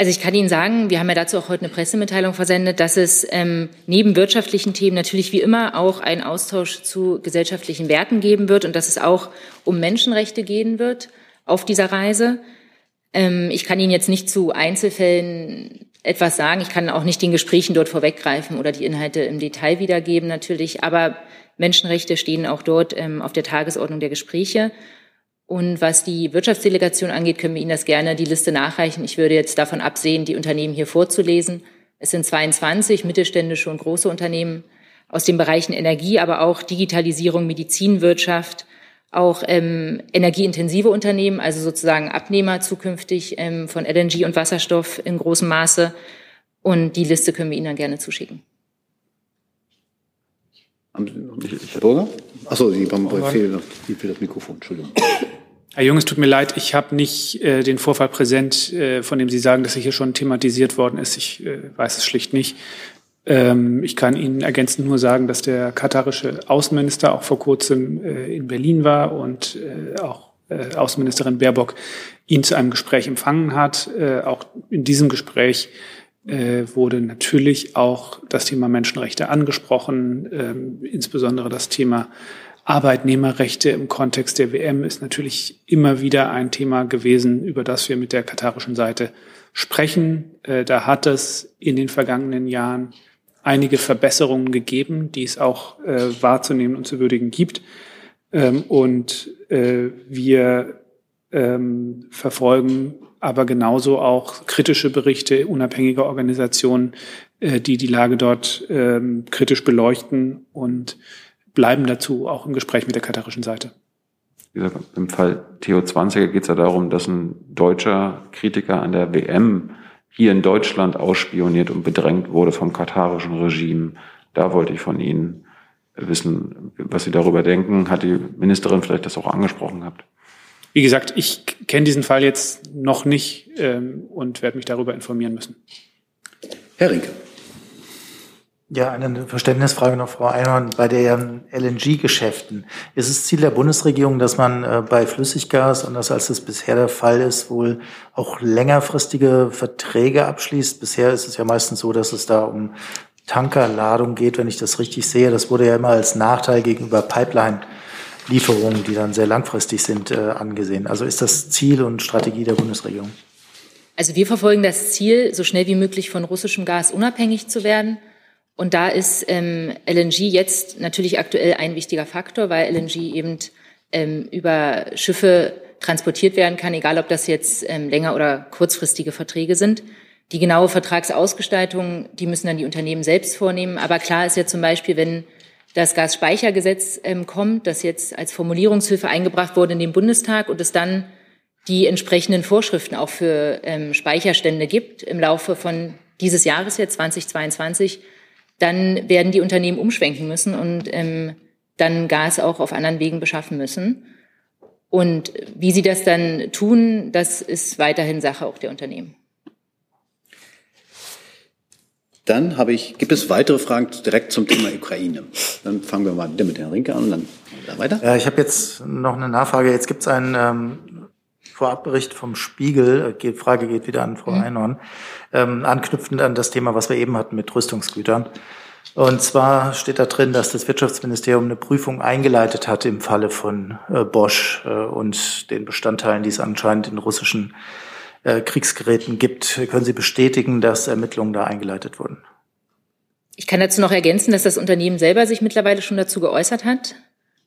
H: Also ich kann Ihnen sagen, wir haben ja dazu auch heute eine Pressemitteilung versendet, dass es ähm, neben wirtschaftlichen Themen natürlich wie immer auch einen Austausch zu gesellschaftlichen Werten geben wird und dass es auch um Menschenrechte gehen wird auf dieser Reise. Ähm, ich kann Ihnen jetzt nicht zu Einzelfällen etwas sagen. Ich kann auch nicht den Gesprächen dort vorweggreifen oder die Inhalte im Detail wiedergeben natürlich. Aber Menschenrechte stehen auch dort ähm, auf der Tagesordnung der Gespräche. Und was die Wirtschaftsdelegation angeht, können wir Ihnen das gerne die Liste nachreichen. Ich würde jetzt davon absehen, die Unternehmen hier vorzulesen. Es sind 22 mittelständische und große Unternehmen aus den Bereichen Energie, aber auch Digitalisierung, Medizinwirtschaft, auch ähm, energieintensive Unternehmen, also sozusagen Abnehmer zukünftig ähm, von LNG und Wasserstoff in großem Maße. Und die Liste können wir Ihnen dann gerne zuschicken.
A: Herr Burger? Achso, Sie haben bei Fehl das Mikrofon, Entschuldigung.
I: Herr Jung, es tut mir leid, ich habe nicht äh, den Vorfall präsent, äh, von dem Sie sagen, dass er hier schon thematisiert worden ist. Ich äh, weiß es schlicht nicht. Ähm, ich kann Ihnen ergänzend nur sagen, dass der katarische Außenminister auch vor kurzem äh, in Berlin war und äh, auch äh, Außenministerin Baerbock ihn zu einem Gespräch empfangen hat. Auch in diesem Gespräch wurde natürlich auch das Thema Menschenrechte angesprochen, ähm, insbesondere das Thema Arbeitnehmerrechte im Kontext der WM ist natürlich immer wieder ein Thema gewesen, über das wir mit der katarischen Seite sprechen. Äh, da hat es in den vergangenen Jahren einige Verbesserungen gegeben, die es auch äh, wahrzunehmen und zu würdigen gibt. Ähm, und äh, wir ähm, verfolgen aber genauso auch kritische Berichte unabhängiger Organisationen, die die Lage dort ähm, kritisch beleuchten und bleiben dazu auch im Gespräch mit der katarischen Seite.
G: Wie gesagt, im Fall Theo 20 geht es ja darum, dass ein deutscher Kritiker an der WM hier in Deutschland ausspioniert und bedrängt wurde vom katarischen Regime. Da wollte ich von Ihnen wissen, was Sie darüber denken. Hat die Ministerin vielleicht das auch angesprochen gehabt?
I: Wie gesagt, ich kenne diesen Fall jetzt noch nicht ähm, und werde mich darüber informieren müssen.
A: Herr Rinke.
F: Ja, eine Verständnisfrage noch, Frau Einhorn. Bei den LNG-Geschäften ist es Ziel der Bundesregierung, dass man äh, bei Flüssiggas, anders als es bisher der Fall ist, wohl auch längerfristige Verträge abschließt? Bisher ist es ja meistens so, dass es da um Tankerladung geht, wenn ich das richtig sehe. Das wurde ja immer als Nachteil gegenüber Pipeline-Lieferungen, die dann sehr langfristig sind, äh, angesehen. Also ist das Ziel und Strategie der Bundesregierung?
H: Also wir verfolgen das Ziel, so schnell wie möglich von russischem Gas unabhängig zu werden. Und da ist ähm, LNG jetzt natürlich aktuell ein wichtiger Faktor, weil LNG eben ähm, über Schiffe transportiert werden kann, egal ob das jetzt ähm, länger oder kurzfristige Verträge sind. Die genaue Vertragsausgestaltung, die müssen dann die Unternehmen selbst vornehmen. Aber klar ist ja zum Beispiel, wenn das Gasspeichergesetz ähm, kommt, das jetzt als Formulierungshilfe eingebracht wurde in den Bundestag und es dann die entsprechenden Vorschriften auch für ähm, Speicherstände gibt im Laufe von dieses Jahres jetzt 2022, dann werden die Unternehmen umschwenken müssen und ähm, dann Gas auch auf anderen Wegen beschaffen müssen. Und wie sie das dann tun, das ist weiterhin Sache auch der Unternehmen.
A: Dann habe ich, gibt es weitere Fragen direkt zum Thema Ukraine? Dann fangen wir mal mit Herrn Rinke an und dann weiter.
F: Ja, ich habe jetzt noch eine Nachfrage. Jetzt gibt es einen ähm, Vorabbericht vom Spiegel. Die Frage geht wieder an Frau mhm. Einhorn ähm, anknüpfend an das Thema, was wir eben hatten mit Rüstungsgütern. Und zwar steht da drin, dass das Wirtschaftsministerium eine Prüfung eingeleitet hat im Falle von äh, Bosch äh, und den Bestandteilen, die es anscheinend in russischen äh, Kriegsgeräten gibt. Können Sie bestätigen, dass Ermittlungen da eingeleitet wurden?
H: Ich kann dazu noch ergänzen, dass das Unternehmen selber sich mittlerweile schon dazu geäußert hat,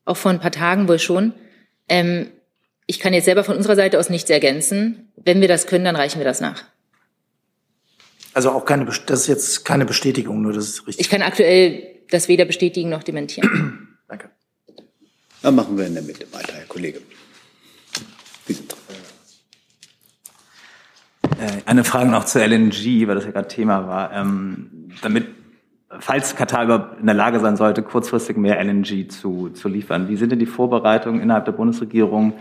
H: auch vor ein paar Tagen wohl schon. Ähm, ich kann jetzt selber von unserer Seite aus nichts ergänzen. Wenn wir das können, dann reichen wir das nach.
F: Also auch keine, das ist jetzt keine Bestätigung, nur das ist richtig.
H: Ich kann aktuell das weder bestätigen noch dementieren.
F: Danke.
A: Dann machen wir in der Mitte weiter, Herr Kollege. Sie sind dran.
K: Äh, Eine Frage noch zur LNG, weil das ja gerade Thema war. Ähm, damit, falls Katar überhaupt in der Lage sein sollte, kurzfristig mehr LNG zu, zu liefern, wie sind denn die Vorbereitungen innerhalb der Bundesregierung,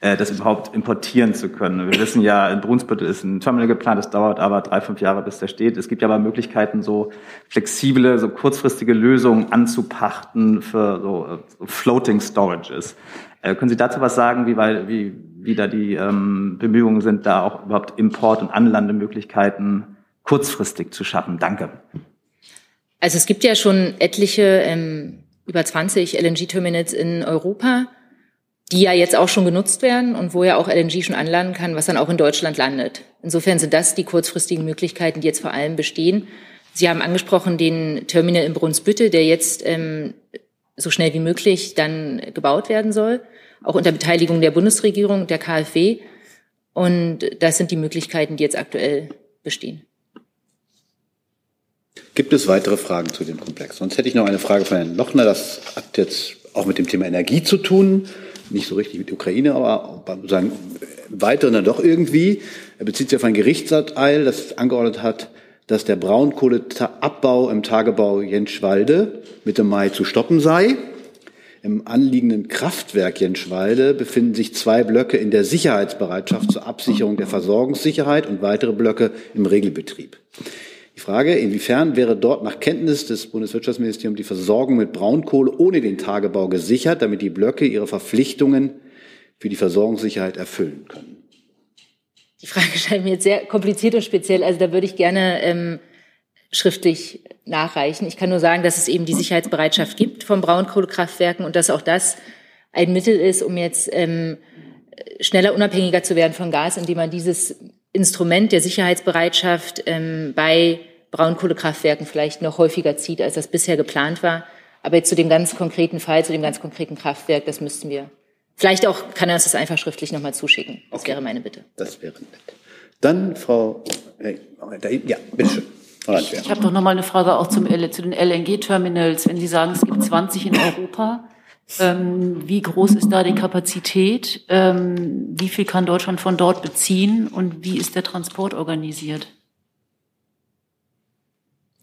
K: äh, das überhaupt importieren zu können? Wir wissen ja, in Brunsbüttel ist ein Terminal geplant, das dauert aber drei, fünf Jahre, bis der steht. Es gibt ja aber Möglichkeiten, so flexible, so kurzfristige Lösungen anzupachten für so, äh, so Floating Storages. Äh, können Sie dazu was sagen, wie, wie, wie da die ähm, Bemühungen sind, da auch überhaupt Import- und Anlandemöglichkeiten kurzfristig zu schaffen? Danke.
H: Also es gibt ja schon etliche, ähm, über 20 LNG-Terminals in Europa, die ja jetzt auch schon genutzt werden und wo ja auch LNG schon anlanden kann, was dann auch in Deutschland landet. Insofern sind das die kurzfristigen Möglichkeiten, die jetzt vor allem bestehen. Sie haben angesprochen den Terminal in Brunsbüttel, der jetzt ähm, so schnell wie möglich dann gebaut werden soll, auch unter Beteiligung der Bundesregierung, der KfW. Und das sind die Möglichkeiten, die jetzt aktuell bestehen.
A: Gibt es weitere Fragen zu dem Komplex? Sonst hätte ich noch eine Frage von Herrn Lochner. Das hat jetzt auch mit dem Thema Energie zu tun. Nicht so richtig mit Ukraine, aber sagen, weiteren dann doch irgendwie. Er bezieht sich auf ein Gerichtsurteil, das angeordnet hat, dass der Braunkohleabbau im Tagebau Jenschwalde Mitte Mai zu stoppen sei. Im anliegenden Kraftwerk Jenschwalde befinden sich zwei Blöcke in der Sicherheitsbereitschaft zur Absicherung der Versorgungssicherheit und weitere Blöcke im Regelbetrieb. Die Frage, inwiefern wäre dort nach Kenntnis des Bundeswirtschaftsministeriums die Versorgung mit Braunkohle ohne den Tagebau gesichert, damit die Blöcke ihre Verpflichtungen für die Versorgungssicherheit erfüllen können?
H: Die Frage scheint mir jetzt sehr kompliziert und speziell. Also da würde ich gerne ähm, schriftlich nachreichen. Ich kann nur sagen, dass es eben die Sicherheitsbereitschaft gibt von Braunkohlekraftwerken und dass auch das ein Mittel ist, um jetzt ähm, schneller unabhängiger zu werden von Gas, indem man dieses Instrument der Sicherheitsbereitschaft ähm, bei Braunkohlekraftwerken vielleicht noch häufiger zieht, als das bisher geplant war. Aber jetzt zu dem ganz konkreten Fall, zu dem ganz konkreten Kraftwerk, das müssten wir. Vielleicht auch kann er uns das einfach schriftlich nochmal zuschicken. Das okay. wäre meine Bitte.
A: Das wäre nett. Dann Frau, äh, ja, bitteschön.
M: Ich, ich habe doch noch mal eine Frage auch zum, zu den LNG-Terminals. Wenn Sie sagen, es gibt 20 in Europa, ähm, wie groß ist da die Kapazität? Ähm, wie viel kann Deutschland von dort beziehen und wie ist der Transport organisiert?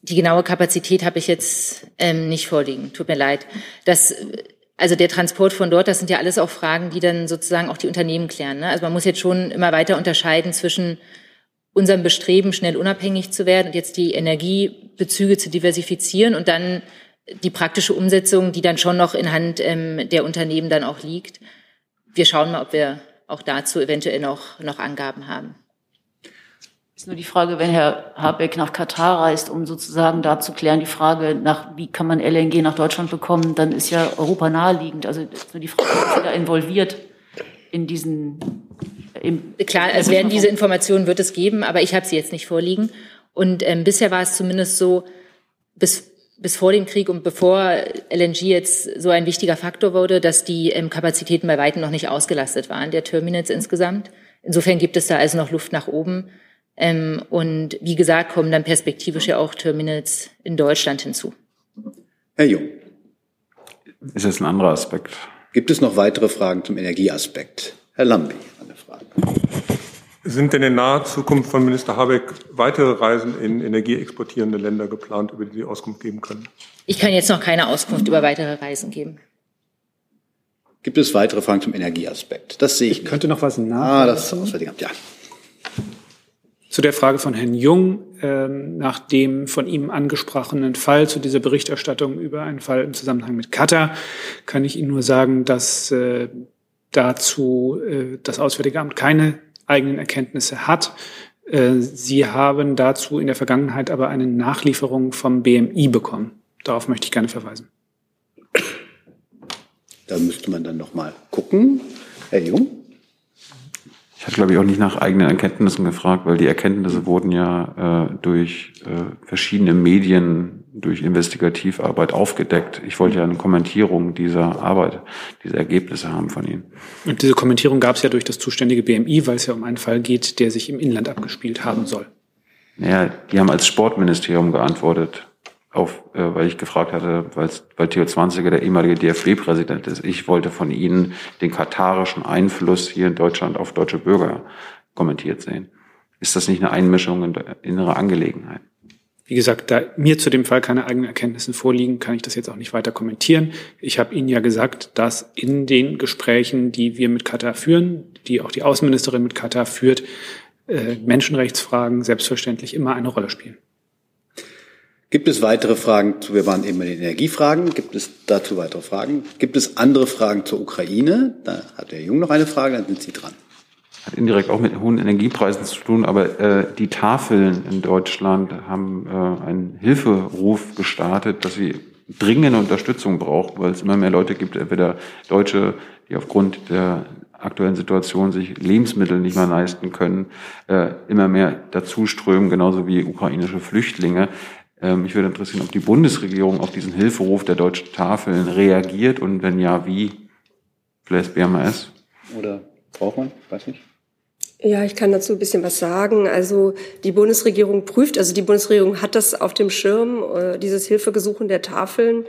H: Die genaue Kapazität habe ich jetzt ähm, nicht vorliegen. Tut mir leid. Das, also der Transport von dort, das sind ja alles auch Fragen, die dann sozusagen auch die Unternehmen klären. Ne? Also man muss jetzt schon immer weiter unterscheiden zwischen unserem Bestreben, schnell unabhängig zu werden und jetzt die Energiebezüge zu diversifizieren und dann die praktische Umsetzung, die dann schon noch in Hand ähm, der Unternehmen dann auch liegt. Wir schauen mal, ob wir auch dazu eventuell noch, noch Angaben haben.
M: Ist nur die Frage, wenn Herr Habeck nach Katar reist, um sozusagen da zu klären, die Frage nach, wie kann man LNG nach Deutschland bekommen, dann ist ja Europa naheliegend. Also ist nur die Frage, ist er da involviert in diesen
H: im Klar, es werden diese Informationen wird es geben, aber ich habe sie jetzt nicht vorliegen. Und ähm, bisher war es zumindest so, bis, bis vor dem Krieg und bevor LNG jetzt so ein wichtiger Faktor wurde, dass die ähm, Kapazitäten bei weitem noch nicht ausgelastet waren, der Terminals insgesamt. Insofern gibt es da also noch Luft nach oben. Ähm, und wie gesagt, kommen dann perspektivisch ja auch Terminals in Deutschland hinzu.
A: Herr Jung.
G: Ist das ein anderer Aspekt?
A: Gibt es noch weitere Fragen zum Energieaspekt? Herr Lambi.
O: Sind denn in naher Zukunft von Minister Habeck weitere Reisen in energieexportierende Länder geplant, über die Sie Auskunft geben können?
H: Ich kann jetzt noch keine Auskunft über weitere Reisen geben.
A: Gibt es weitere Fragen zum Energieaspekt? Das sehe ich.
I: Ich könnte noch was nach.
A: Ah, das Auswärtige Amt, ja.
I: Zu der Frage von Herrn Jung, ähm, nach dem von ihm angesprochenen Fall, zu dieser Berichterstattung über einen Fall im Zusammenhang mit Katar, kann ich Ihnen nur sagen, dass äh, dazu äh, das Auswärtige Amt keine eigenen Erkenntnisse hat. Äh, Sie haben dazu in der Vergangenheit aber eine Nachlieferung vom BMI bekommen. Darauf möchte ich gerne verweisen.
A: Da müsste man dann noch mal gucken. Herr Jung?
G: Ich hatte, glaube ich, auch nicht nach eigenen Erkenntnissen gefragt, weil die Erkenntnisse wurden ja äh, durch äh, verschiedene Medien, durch Investigativarbeit aufgedeckt. Ich wollte ja eine Kommentierung dieser Arbeit, dieser Ergebnisse haben von Ihnen.
I: Und diese Kommentierung gab es ja durch das zuständige BMI, weil es ja um einen Fall geht, der sich im Inland abgespielt haben soll.
G: Naja, die haben als Sportministerium geantwortet, auf, äh, weil ich gefragt hatte, weil Theo Zwanziger der ehemalige DFB-Präsident ist. Ich wollte von Ihnen den katarischen Einfluss hier in Deutschland auf deutsche Bürger kommentiert sehen. Ist das nicht eine Einmischung in innere Angelegenheiten?
I: Wie gesagt, da mir zu dem Fall keine eigenen Erkenntnisse vorliegen, kann ich das jetzt auch nicht weiter kommentieren. Ich habe Ihnen ja gesagt, dass in den Gesprächen, die wir mit Katar führen, die auch die Außenministerin mit Katar führt, äh, Menschenrechtsfragen selbstverständlich immer eine Rolle spielen.
A: Gibt es weitere Fragen? Wir waren eben bei den Energiefragen. Gibt es dazu weitere Fragen? Gibt es andere Fragen zur Ukraine? Da hat Herr Jung noch eine Frage, dann sind Sie dran
G: hat indirekt auch mit hohen Energiepreisen zu tun, aber äh, die Tafeln in Deutschland haben äh, einen Hilferuf gestartet, dass sie dringende Unterstützung brauchen, weil es immer mehr Leute gibt, entweder Deutsche, die aufgrund der aktuellen Situation sich Lebensmittel nicht mehr leisten können, äh, immer mehr dazu strömen, genauso wie ukrainische Flüchtlinge. Ähm, mich würde interessieren, ob die Bundesregierung auf diesen Hilferuf der deutschen Tafeln reagiert und wenn ja, wie? Vielleicht BMS?
A: Oder braucht man? Weiß nicht.
B: Ja, ich kann dazu ein bisschen was sagen. Also die Bundesregierung prüft, also die Bundesregierung hat das auf dem Schirm, äh, dieses Hilfegesuchen der Tafeln.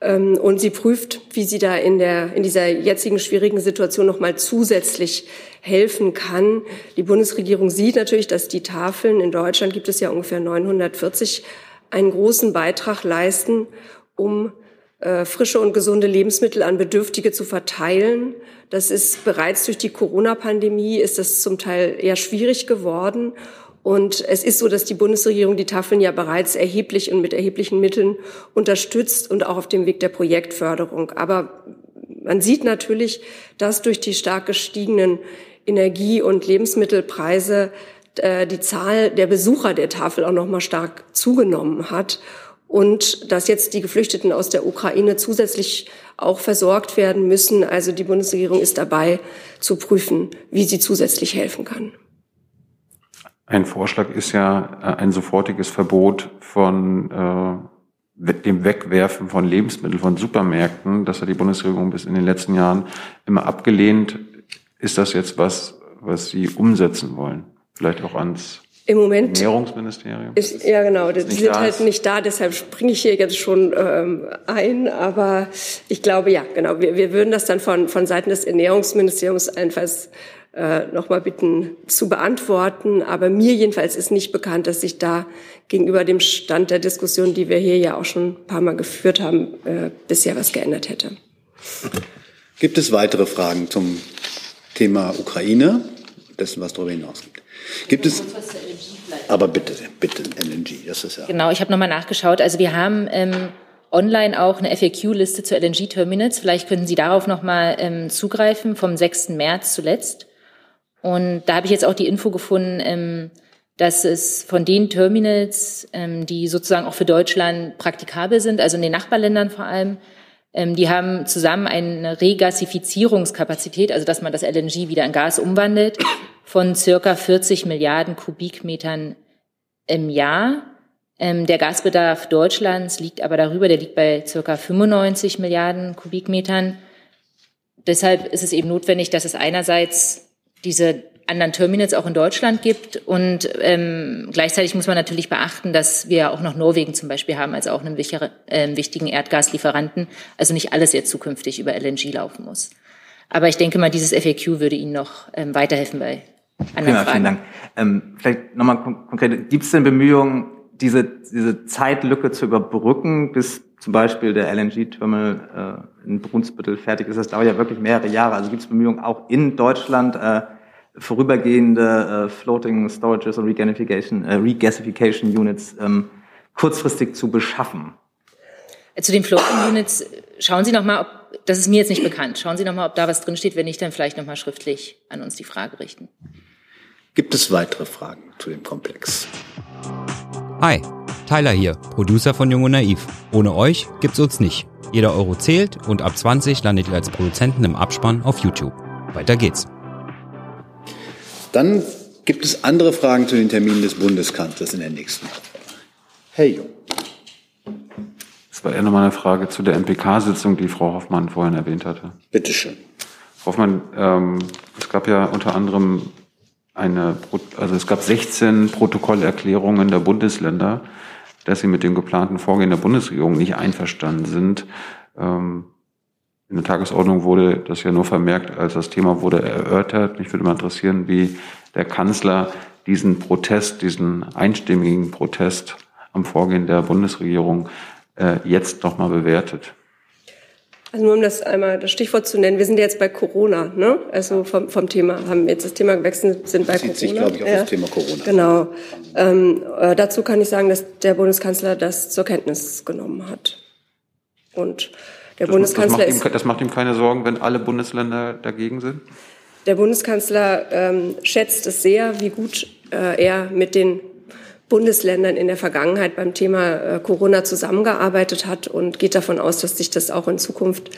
B: Ähm, und sie prüft, wie sie da in, der, in dieser jetzigen schwierigen Situation nochmal zusätzlich helfen kann. Die Bundesregierung sieht natürlich, dass die Tafeln, in Deutschland gibt es ja ungefähr 940, einen großen Beitrag leisten, um äh, frische und gesunde Lebensmittel an Bedürftige zu verteilen. Das ist bereits durch die Corona-Pandemie ist das zum Teil eher schwierig geworden. Und es ist so, dass die Bundesregierung die Tafeln ja bereits erheblich und mit erheblichen Mitteln unterstützt und auch auf dem Weg der Projektförderung. Aber man sieht natürlich, dass durch die stark gestiegenen Energie- und Lebensmittelpreise äh, die Zahl der Besucher der Tafel auch noch mal stark zugenommen hat und dass jetzt die Geflüchteten aus der Ukraine zusätzlich auch versorgt werden müssen. Also die Bundesregierung ist dabei zu prüfen, wie sie zusätzlich helfen kann.
G: Ein Vorschlag ist ja äh, ein sofortiges Verbot von äh, dem Wegwerfen von Lebensmitteln von Supermärkten. Das hat die Bundesregierung bis in den letzten Jahren immer abgelehnt. Ist das jetzt was, was Sie umsetzen wollen? Vielleicht auch ans
B: im Moment.
G: Ernährungsministerium?
B: Ist, ja, genau. Die sind halt ist. nicht da, deshalb springe ich hier jetzt schon ähm, ein. Aber ich glaube, ja, genau. Wir, wir würden das dann von, von Seiten des Ernährungsministeriums allenfalls äh, nochmal bitten zu beantworten. Aber mir jedenfalls ist nicht bekannt, dass sich da gegenüber dem Stand der Diskussion, die wir hier ja auch schon ein paar Mal geführt haben, äh, bisher was geändert hätte.
A: Gibt es weitere Fragen zum Thema Ukraine, dessen, was darüber hinaus gibt? Gibt es. Aber bitte, bitte, LNG, das ist ja.
H: Genau, ich habe nochmal nachgeschaut. Also wir haben ähm, online auch eine FAQ-Liste zu LNG-Terminals. Vielleicht könnten Sie darauf nochmal ähm, zugreifen, vom 6. März zuletzt. Und da habe ich jetzt auch die Info gefunden, ähm, dass es von den Terminals, ähm, die sozusagen auch für Deutschland praktikabel sind, also in den Nachbarländern vor allem, die haben zusammen eine Regasifizierungskapazität, also dass man das LNG wieder in Gas umwandelt, von circa 40 Milliarden Kubikmetern im Jahr. Ähm, der Gasbedarf Deutschlands liegt aber darüber, der liegt bei circa 95 Milliarden Kubikmetern. Deshalb ist es eben notwendig, dass es einerseits diese anderen Terminals auch in Deutschland gibt. Und ähm, gleichzeitig muss man natürlich beachten, dass wir auch noch Norwegen zum Beispiel haben, also auch einen wichtigen, äh, wichtigen Erdgaslieferanten. Also nicht alles jetzt zukünftig über LNG laufen muss. Aber ich denke mal, dieses FAQ würde Ihnen noch ähm, weiterhelfen bei anderen
K: Prima, Fragen. Vielen Dank. Ähm, vielleicht nochmal konkret, gibt es denn Bemühungen, diese, diese Zeitlücke zu überbrücken, bis zum Beispiel der LNG-Terminal äh, in Brunsbüttel fertig ist? Das dauert ja wirklich mehrere Jahre. Also gibt es Bemühungen auch in Deutschland, äh, vorübergehende äh, Floating Storages und Regasification, äh, Regasification Units ähm, kurzfristig zu beschaffen?
H: Zu den Floating Units schauen Sie noch mal, ob das ist mir jetzt nicht bekannt. Schauen Sie noch mal, ob da was drin steht. Wenn nicht, dann vielleicht noch mal schriftlich an uns die Frage richten.
A: Gibt es weitere Fragen zu dem Komplex?
P: Hi, Tyler hier, Producer von Jung und Naiv. Ohne euch gibt's uns nicht. Jeder Euro zählt und ab 20 landet ihr als Produzenten im Abspann auf YouTube. Weiter geht's.
A: Dann gibt es andere Fragen zu den Terminen des Bundeskanzlers in der nächsten Woche. Herr Jung.
G: Das war eher nochmal eine Frage zu der MPK-Sitzung, die Frau Hoffmann vorhin erwähnt hatte.
A: Bitte schön.
G: Frau Hoffmann, ähm, es gab ja unter anderem eine, also es gab 16 Protokollerklärungen der Bundesländer, dass sie mit dem geplanten Vorgehen der Bundesregierung nicht einverstanden sind. Ähm, in der Tagesordnung wurde das ja nur vermerkt, als das Thema wurde erörtert. Mich würde mal interessieren, wie der Kanzler diesen Protest, diesen einstimmigen Protest am Vorgehen der Bundesregierung äh, jetzt nochmal bewertet.
B: Also nur um das einmal das Stichwort zu nennen, wir sind jetzt bei Corona, ne? Also vom, vom Thema, haben jetzt das Thema gewechselt, sind bei
A: das zieht
B: Corona.
A: sich, glaube ich, auf
B: ja.
A: das Thema Corona.
B: Genau. Ähm, äh, dazu kann ich sagen, dass der Bundeskanzler das zur Kenntnis genommen hat. Und der
G: Das,
B: Bundeskanzler
G: das,
B: ist
G: macht ihm, das macht ihm keine Sorgen, wenn alle Bundesländer dagegen sind?
B: Der Bundeskanzler ähm, schätzt es sehr, wie gut äh, er mit den Bundesländern in der Vergangenheit beim Thema äh, Corona zusammengearbeitet hat und geht davon aus, dass sich das auch in Zukunft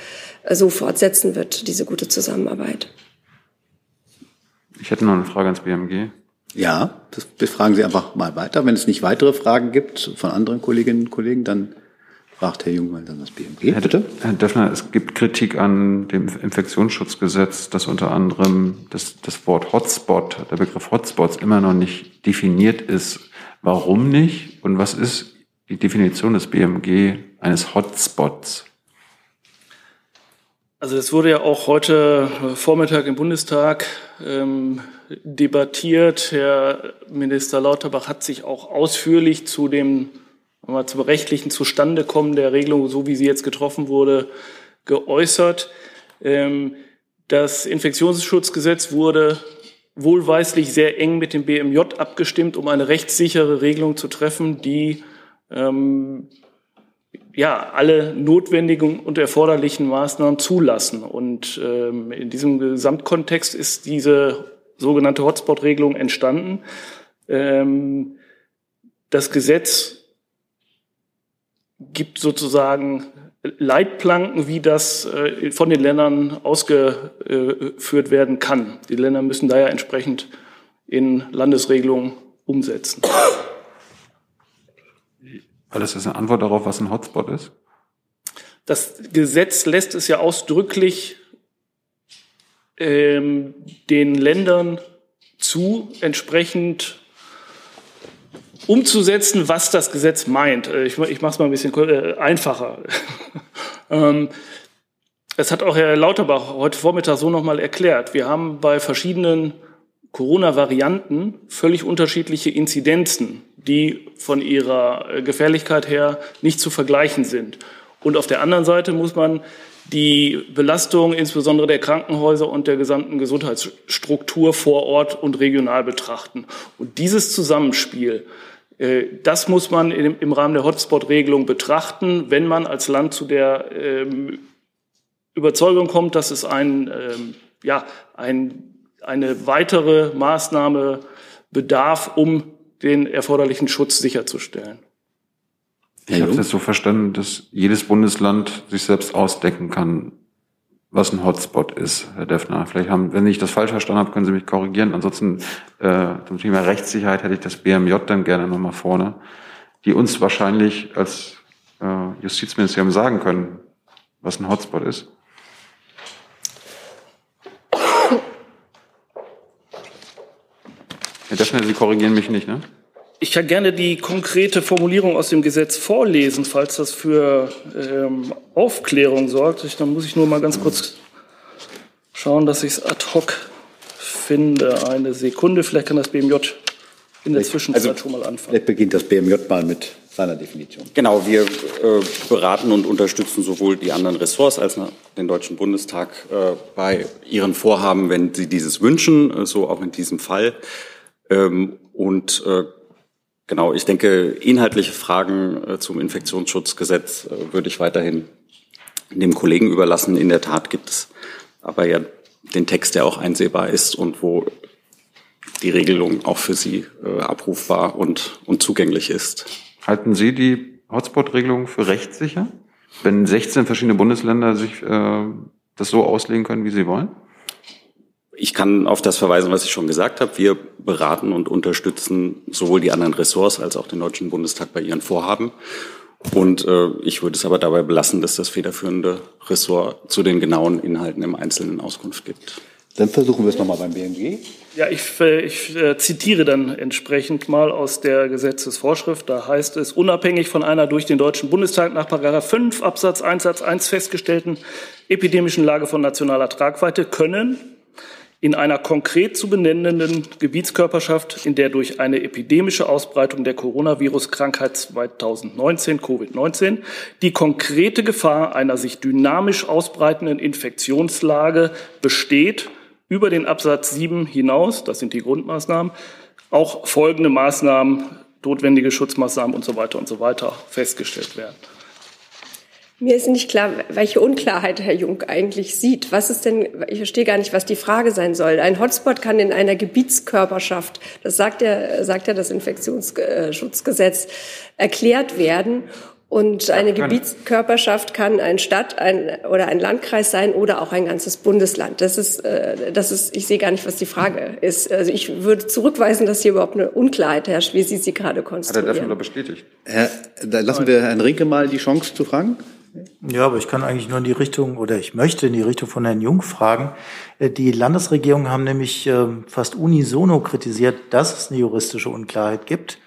B: äh, so fortsetzen wird, diese gute Zusammenarbeit.
G: Ich hätte noch eine Frage ans BMG.
A: Ja, das befragen Sie einfach mal weiter. Wenn es nicht weitere Fragen gibt von anderen Kolleginnen und Kollegen, dann fragt Herr Jungmann dann das BMG.
G: Herr,
A: Bitte.
G: Herr Döffner, es gibt Kritik an dem Infektionsschutzgesetz, dass unter anderem das, das Wort Hotspot, der Begriff Hotspots immer noch nicht definiert ist. Warum nicht? Und was ist die Definition des BMG eines Hotspots?
Q: Also es wurde ja auch heute Vormittag im Bundestag ähm, debattiert. Herr Minister Lauterbach hat sich auch ausführlich zu dem mal, zum rechtlichen Zustandekommen der Regelung, so wie sie jetzt getroffen wurde, geäußert. Ähm, das Infektionsschutzgesetz wurde wohlweislich sehr eng mit dem BMJ abgestimmt, um eine rechtssichere Regelung zu treffen, die ähm, ja, alle notwendigen und erforderlichen Maßnahmen zulassen. Und ähm, in diesem Gesamtkontext ist diese sogenannte Hotspot-Regelung entstanden. Ähm, das Gesetz gibt sozusagen Leitplanken, wie das äh, von den Ländern ausgeführt werden kann. Die Länder müssen daher entsprechend in Landesregelungen umsetzen.
G: Weil das ist eine Antwort darauf, was ein Hotspot ist?
Q: Das Gesetz lässt es ja ausdrücklich ähm, den Ländern zu, entsprechend umzusetzen, was das Gesetz meint. Äh, Ich, ich mache es mal ein bisschen äh, einfacher. ähm, das hat auch Herr Lauterbach heute Vormittag so nochmal erklärt. Wir haben bei verschiedenen Corona-Varianten völlig unterschiedliche Inzidenzen, die von ihrer äh, Gefährlichkeit her nicht zu vergleichen sind. Und auf der anderen Seite muss man die Belastung insbesondere der Krankenhäuser und der gesamten Gesundheitsstruktur vor Ort und regional betrachten. Und dieses Zusammenspiel, das muss man im Rahmen der Hotspot-Regelung betrachten, wenn man als Land zu der ähm, Überzeugung kommt, dass es ein, ähm, ja, ein, eine weitere Maßnahme bedarf, um den erforderlichen Schutz sicherzustellen.
G: Ich habe es jetzt so verstanden, dass jedes Bundesland sich selbst ausdecken kann, was ein Hotspot ist, Herr Deffner. Vielleicht haben, wenn ich das falsch verstanden habe, können Sie mich korrigieren. Ansonsten äh, zum Thema Rechtssicherheit hätte ich das BMJ dann gerne nochmal vorne, die uns wahrscheinlich als äh, Justizministerium sagen können, was ein Hotspot ist. Herr Deffner, Sie korrigieren mich nicht, ne?
Q: Ich kann gerne die konkrete Formulierung aus dem Gesetz vorlesen, falls das für ähm, Aufklärung sorgt. Ich, dann muss ich nur mal ganz kurz schauen, dass ich es ad hoc finde. Eine Sekunde, vielleicht kann das BMJ in der Zwischenzeit
A: Also,
Q: schon mal anfangen.
A: Vielleicht beginnt das BMJ mal mit seiner Definition.
R: Genau, wir äh, beraten und unterstützen sowohl die anderen Ressorts als auch den Deutschen Bundestag äh, bei ihren Vorhaben, wenn sie dieses wünschen, äh, so auch in diesem Fall. Ähm, und äh, genau, ich denke, inhaltliche Fragen äh, zum Infektionsschutzgesetz äh, würde ich weiterhin dem Kollegen überlassen. In der Tat gibt es aber ja den Text, der auch einsehbar ist und wo die Regelung auch für Sie äh, abrufbar und, und zugänglich ist.
G: Halten Sie die Hotspot-Regelung für rechtssicher, wenn 16 verschiedene Bundesländer sich äh, das so auslegen können, wie sie wollen?
R: Ich kann auf das verweisen, was ich schon gesagt habe. Wir beraten und unterstützen sowohl die anderen Ressorts als auch den Deutschen Bundestag bei ihren Vorhaben. Und äh, ich würde es aber dabei belassen, dass das federführende Ressort zu den genauen Inhalten im Einzelnen Auskunft gibt.
A: Dann versuchen wir es nochmal beim BMG.
Q: Ja, ich, äh, ich äh, zitiere dann entsprechend mal aus der Gesetzesvorschrift. Da heißt es, unabhängig von einer durch den Deutschen Bundestag nach § 5 Absatz 1 Satz 1 festgestellten epidemischen Lage von nationaler Tragweite können in einer konkret zu benennenden Gebietskörperschaft, in der durch eine epidemische Ausbreitung der Coronavirus-Krankheit 2019, Covid-19, die konkrete Gefahr einer sich dynamisch ausbreitenden Infektionslage besteht, über den Absatz 7 hinaus, das sind die Grundmaßnahmen, auch folgende Maßnahmen, notwendige Schutzmaßnahmen und so weiter und so weiter festgestellt werden.
B: Mir ist nicht klar, welche Unklarheit Herr Jung eigentlich sieht. Was ist denn, ich verstehe gar nicht, was die Frage sein soll. Ein Hotspot kann in einer Gebietskörperschaft, das sagt ja, sagt ja das Infektionsschutzgesetz, erklärt werden. Und eine Gebietskörperschaft kann ein Stadt ein, oder ein Landkreis sein oder auch ein ganzes Bundesland. Das ist, äh, das ist, ich sehe gar nicht, was die Frage ist. Also ich würde zurückweisen, dass hier überhaupt eine Unklarheit herrscht, wie Sie sie gerade konstruieren.
G: Hat er das bestätigt?
A: Herr, da lassen wir Herrn Rinke mal die Chance zu fragen.
F: Ja, aber ich kann eigentlich nur in die Richtung oder ich möchte in die Richtung von Herrn Jung fragen. Äh, die Landesregierungen haben nämlich ähm, fast unisono kritisiert, dass es eine juristische Unklarheit gibt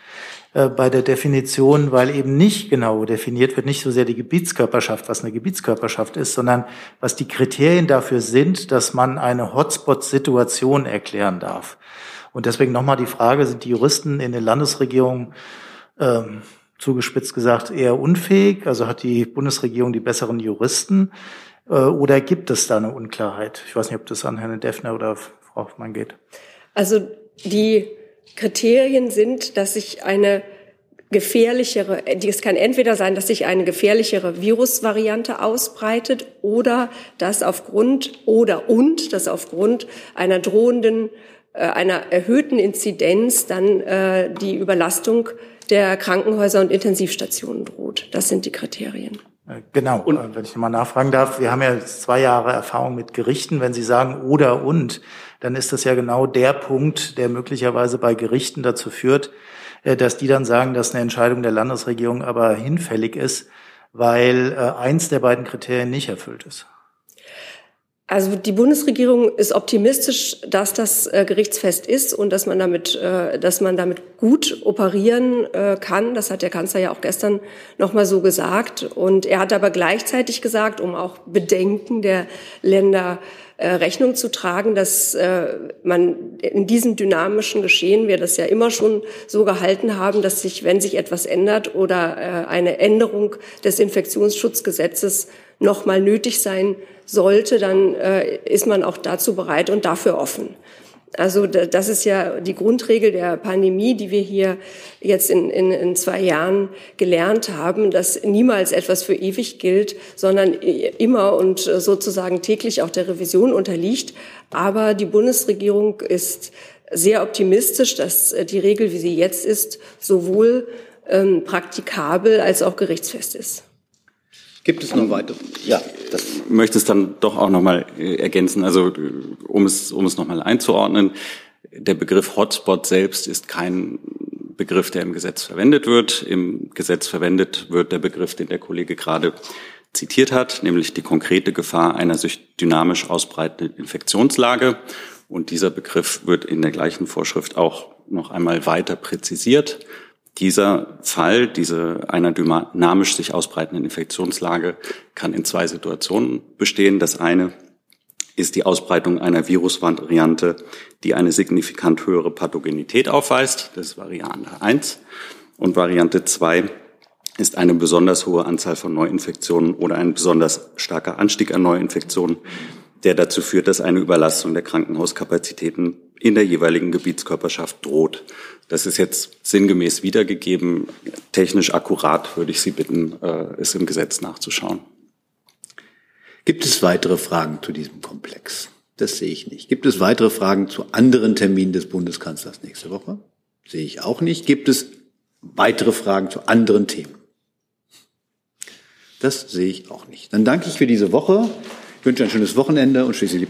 F: äh, bei der Definition, weil eben nicht genau definiert wird, nicht so sehr die Gebietskörperschaft, was eine Gebietskörperschaft ist, sondern was die Kriterien dafür sind, dass man eine Hotspot-Situation erklären darf. Und deswegen nochmal die Frage, sind die Juristen in den Landesregierungen ähm, zugespitzt gesagt eher unfähig? Also hat die Bundesregierung die besseren Juristen? Äh, oder gibt es da eine Unklarheit? Ich weiß nicht, ob das an Herrn Deffner oder Frau Hoffmann geht.
B: Also die Kriterien sind, dass sich eine gefährlichere, es kann entweder sein, dass sich eine gefährlichere Virusvariante ausbreitet oder dass aufgrund oder und dass aufgrund einer drohenden, äh, einer erhöhten Inzidenz dann äh, die Überlastung der Krankenhäuser und Intensivstationen droht. Das sind die Kriterien.
F: Äh, genau, und, wenn ich mal nachfragen darf, wir haben ja zwei Jahre Erfahrung mit Gerichten. Wenn Sie sagen oder und, dann ist das ja genau der Punkt, der möglicherweise bei Gerichten dazu führt, äh, dass die dann sagen, dass eine Entscheidung der Landesregierung aber hinfällig ist, weil äh, eins der beiden Kriterien nicht erfüllt ist.
B: Also die Bundesregierung ist optimistisch, dass das äh, gerichtsfest ist und dass man damit, äh, dass man damit gut operieren äh, kann. Das hat der Kanzler ja auch gestern noch mal so gesagt. Und er hat aber gleichzeitig gesagt, um auch Bedenken der Länder äh, Rechnung zu tragen, dass äh, man in diesem dynamischen Geschehen, wir das ja immer schon so gehalten haben, dass sich, wenn sich etwas ändert oder äh, eine Änderung des Infektionsschutzgesetzes noch mal nötig sein sollte, dann äh, ist man auch dazu bereit und dafür offen. Also das ist ja die Grundregel der Pandemie, die wir hier jetzt in, in, in zwei Jahren gelernt haben, dass niemals etwas für ewig gilt, sondern immer und sozusagen täglich auch der Revision unterliegt. Aber die Bundesregierung ist sehr optimistisch, dass die Regel, wie sie jetzt ist, sowohl ähm, praktikabel als auch gerichtsfest ist.
R: Gibt es noch weitere? Ja, das möchte es dann doch auch noch mal äh, ergänzen. Also äh, um es um es noch mal einzuordnen, der Begriff Hotspot selbst ist kein Begriff, der im Gesetz verwendet wird. Im Gesetz verwendet wird der Begriff, den der Kollege gerade zitiert hat, nämlich die konkrete Gefahr einer sich dynamisch ausbreitenden Infektionslage. Und dieser Begriff wird in der gleichen Vorschrift auch noch einmal weiter präzisiert. Dieser Fall, diese einer dynamisch sich ausbreitenden Infektionslage kann in zwei Situationen bestehen. Das eine ist die Ausbreitung einer Virusvariante, die eine signifikant höhere Pathogenität aufweist. Das ist Variante 1. Und Variante 2 ist eine besonders hohe Anzahl von Neuinfektionen oder ein besonders starker Anstieg an Neuinfektionen, der dazu führt, dass eine Überlastung der Krankenhauskapazitäten in der jeweiligen Gebietskörperschaft droht. Das ist jetzt sinngemäß wiedergegeben. Technisch akkurat würde ich Sie bitten, äh, es im Gesetz nachzuschauen.
A: Gibt es weitere Fragen zu diesem Komplex? Das sehe ich nicht. Gibt es weitere Fragen zu anderen Terminen des Bundeskanzlers nächste Woche? Sehe ich auch nicht. Gibt es weitere Fragen zu anderen Themen? Das sehe ich auch nicht. Dann danke ich für diese Woche, ich wünsche ein schönes Wochenende und schließe die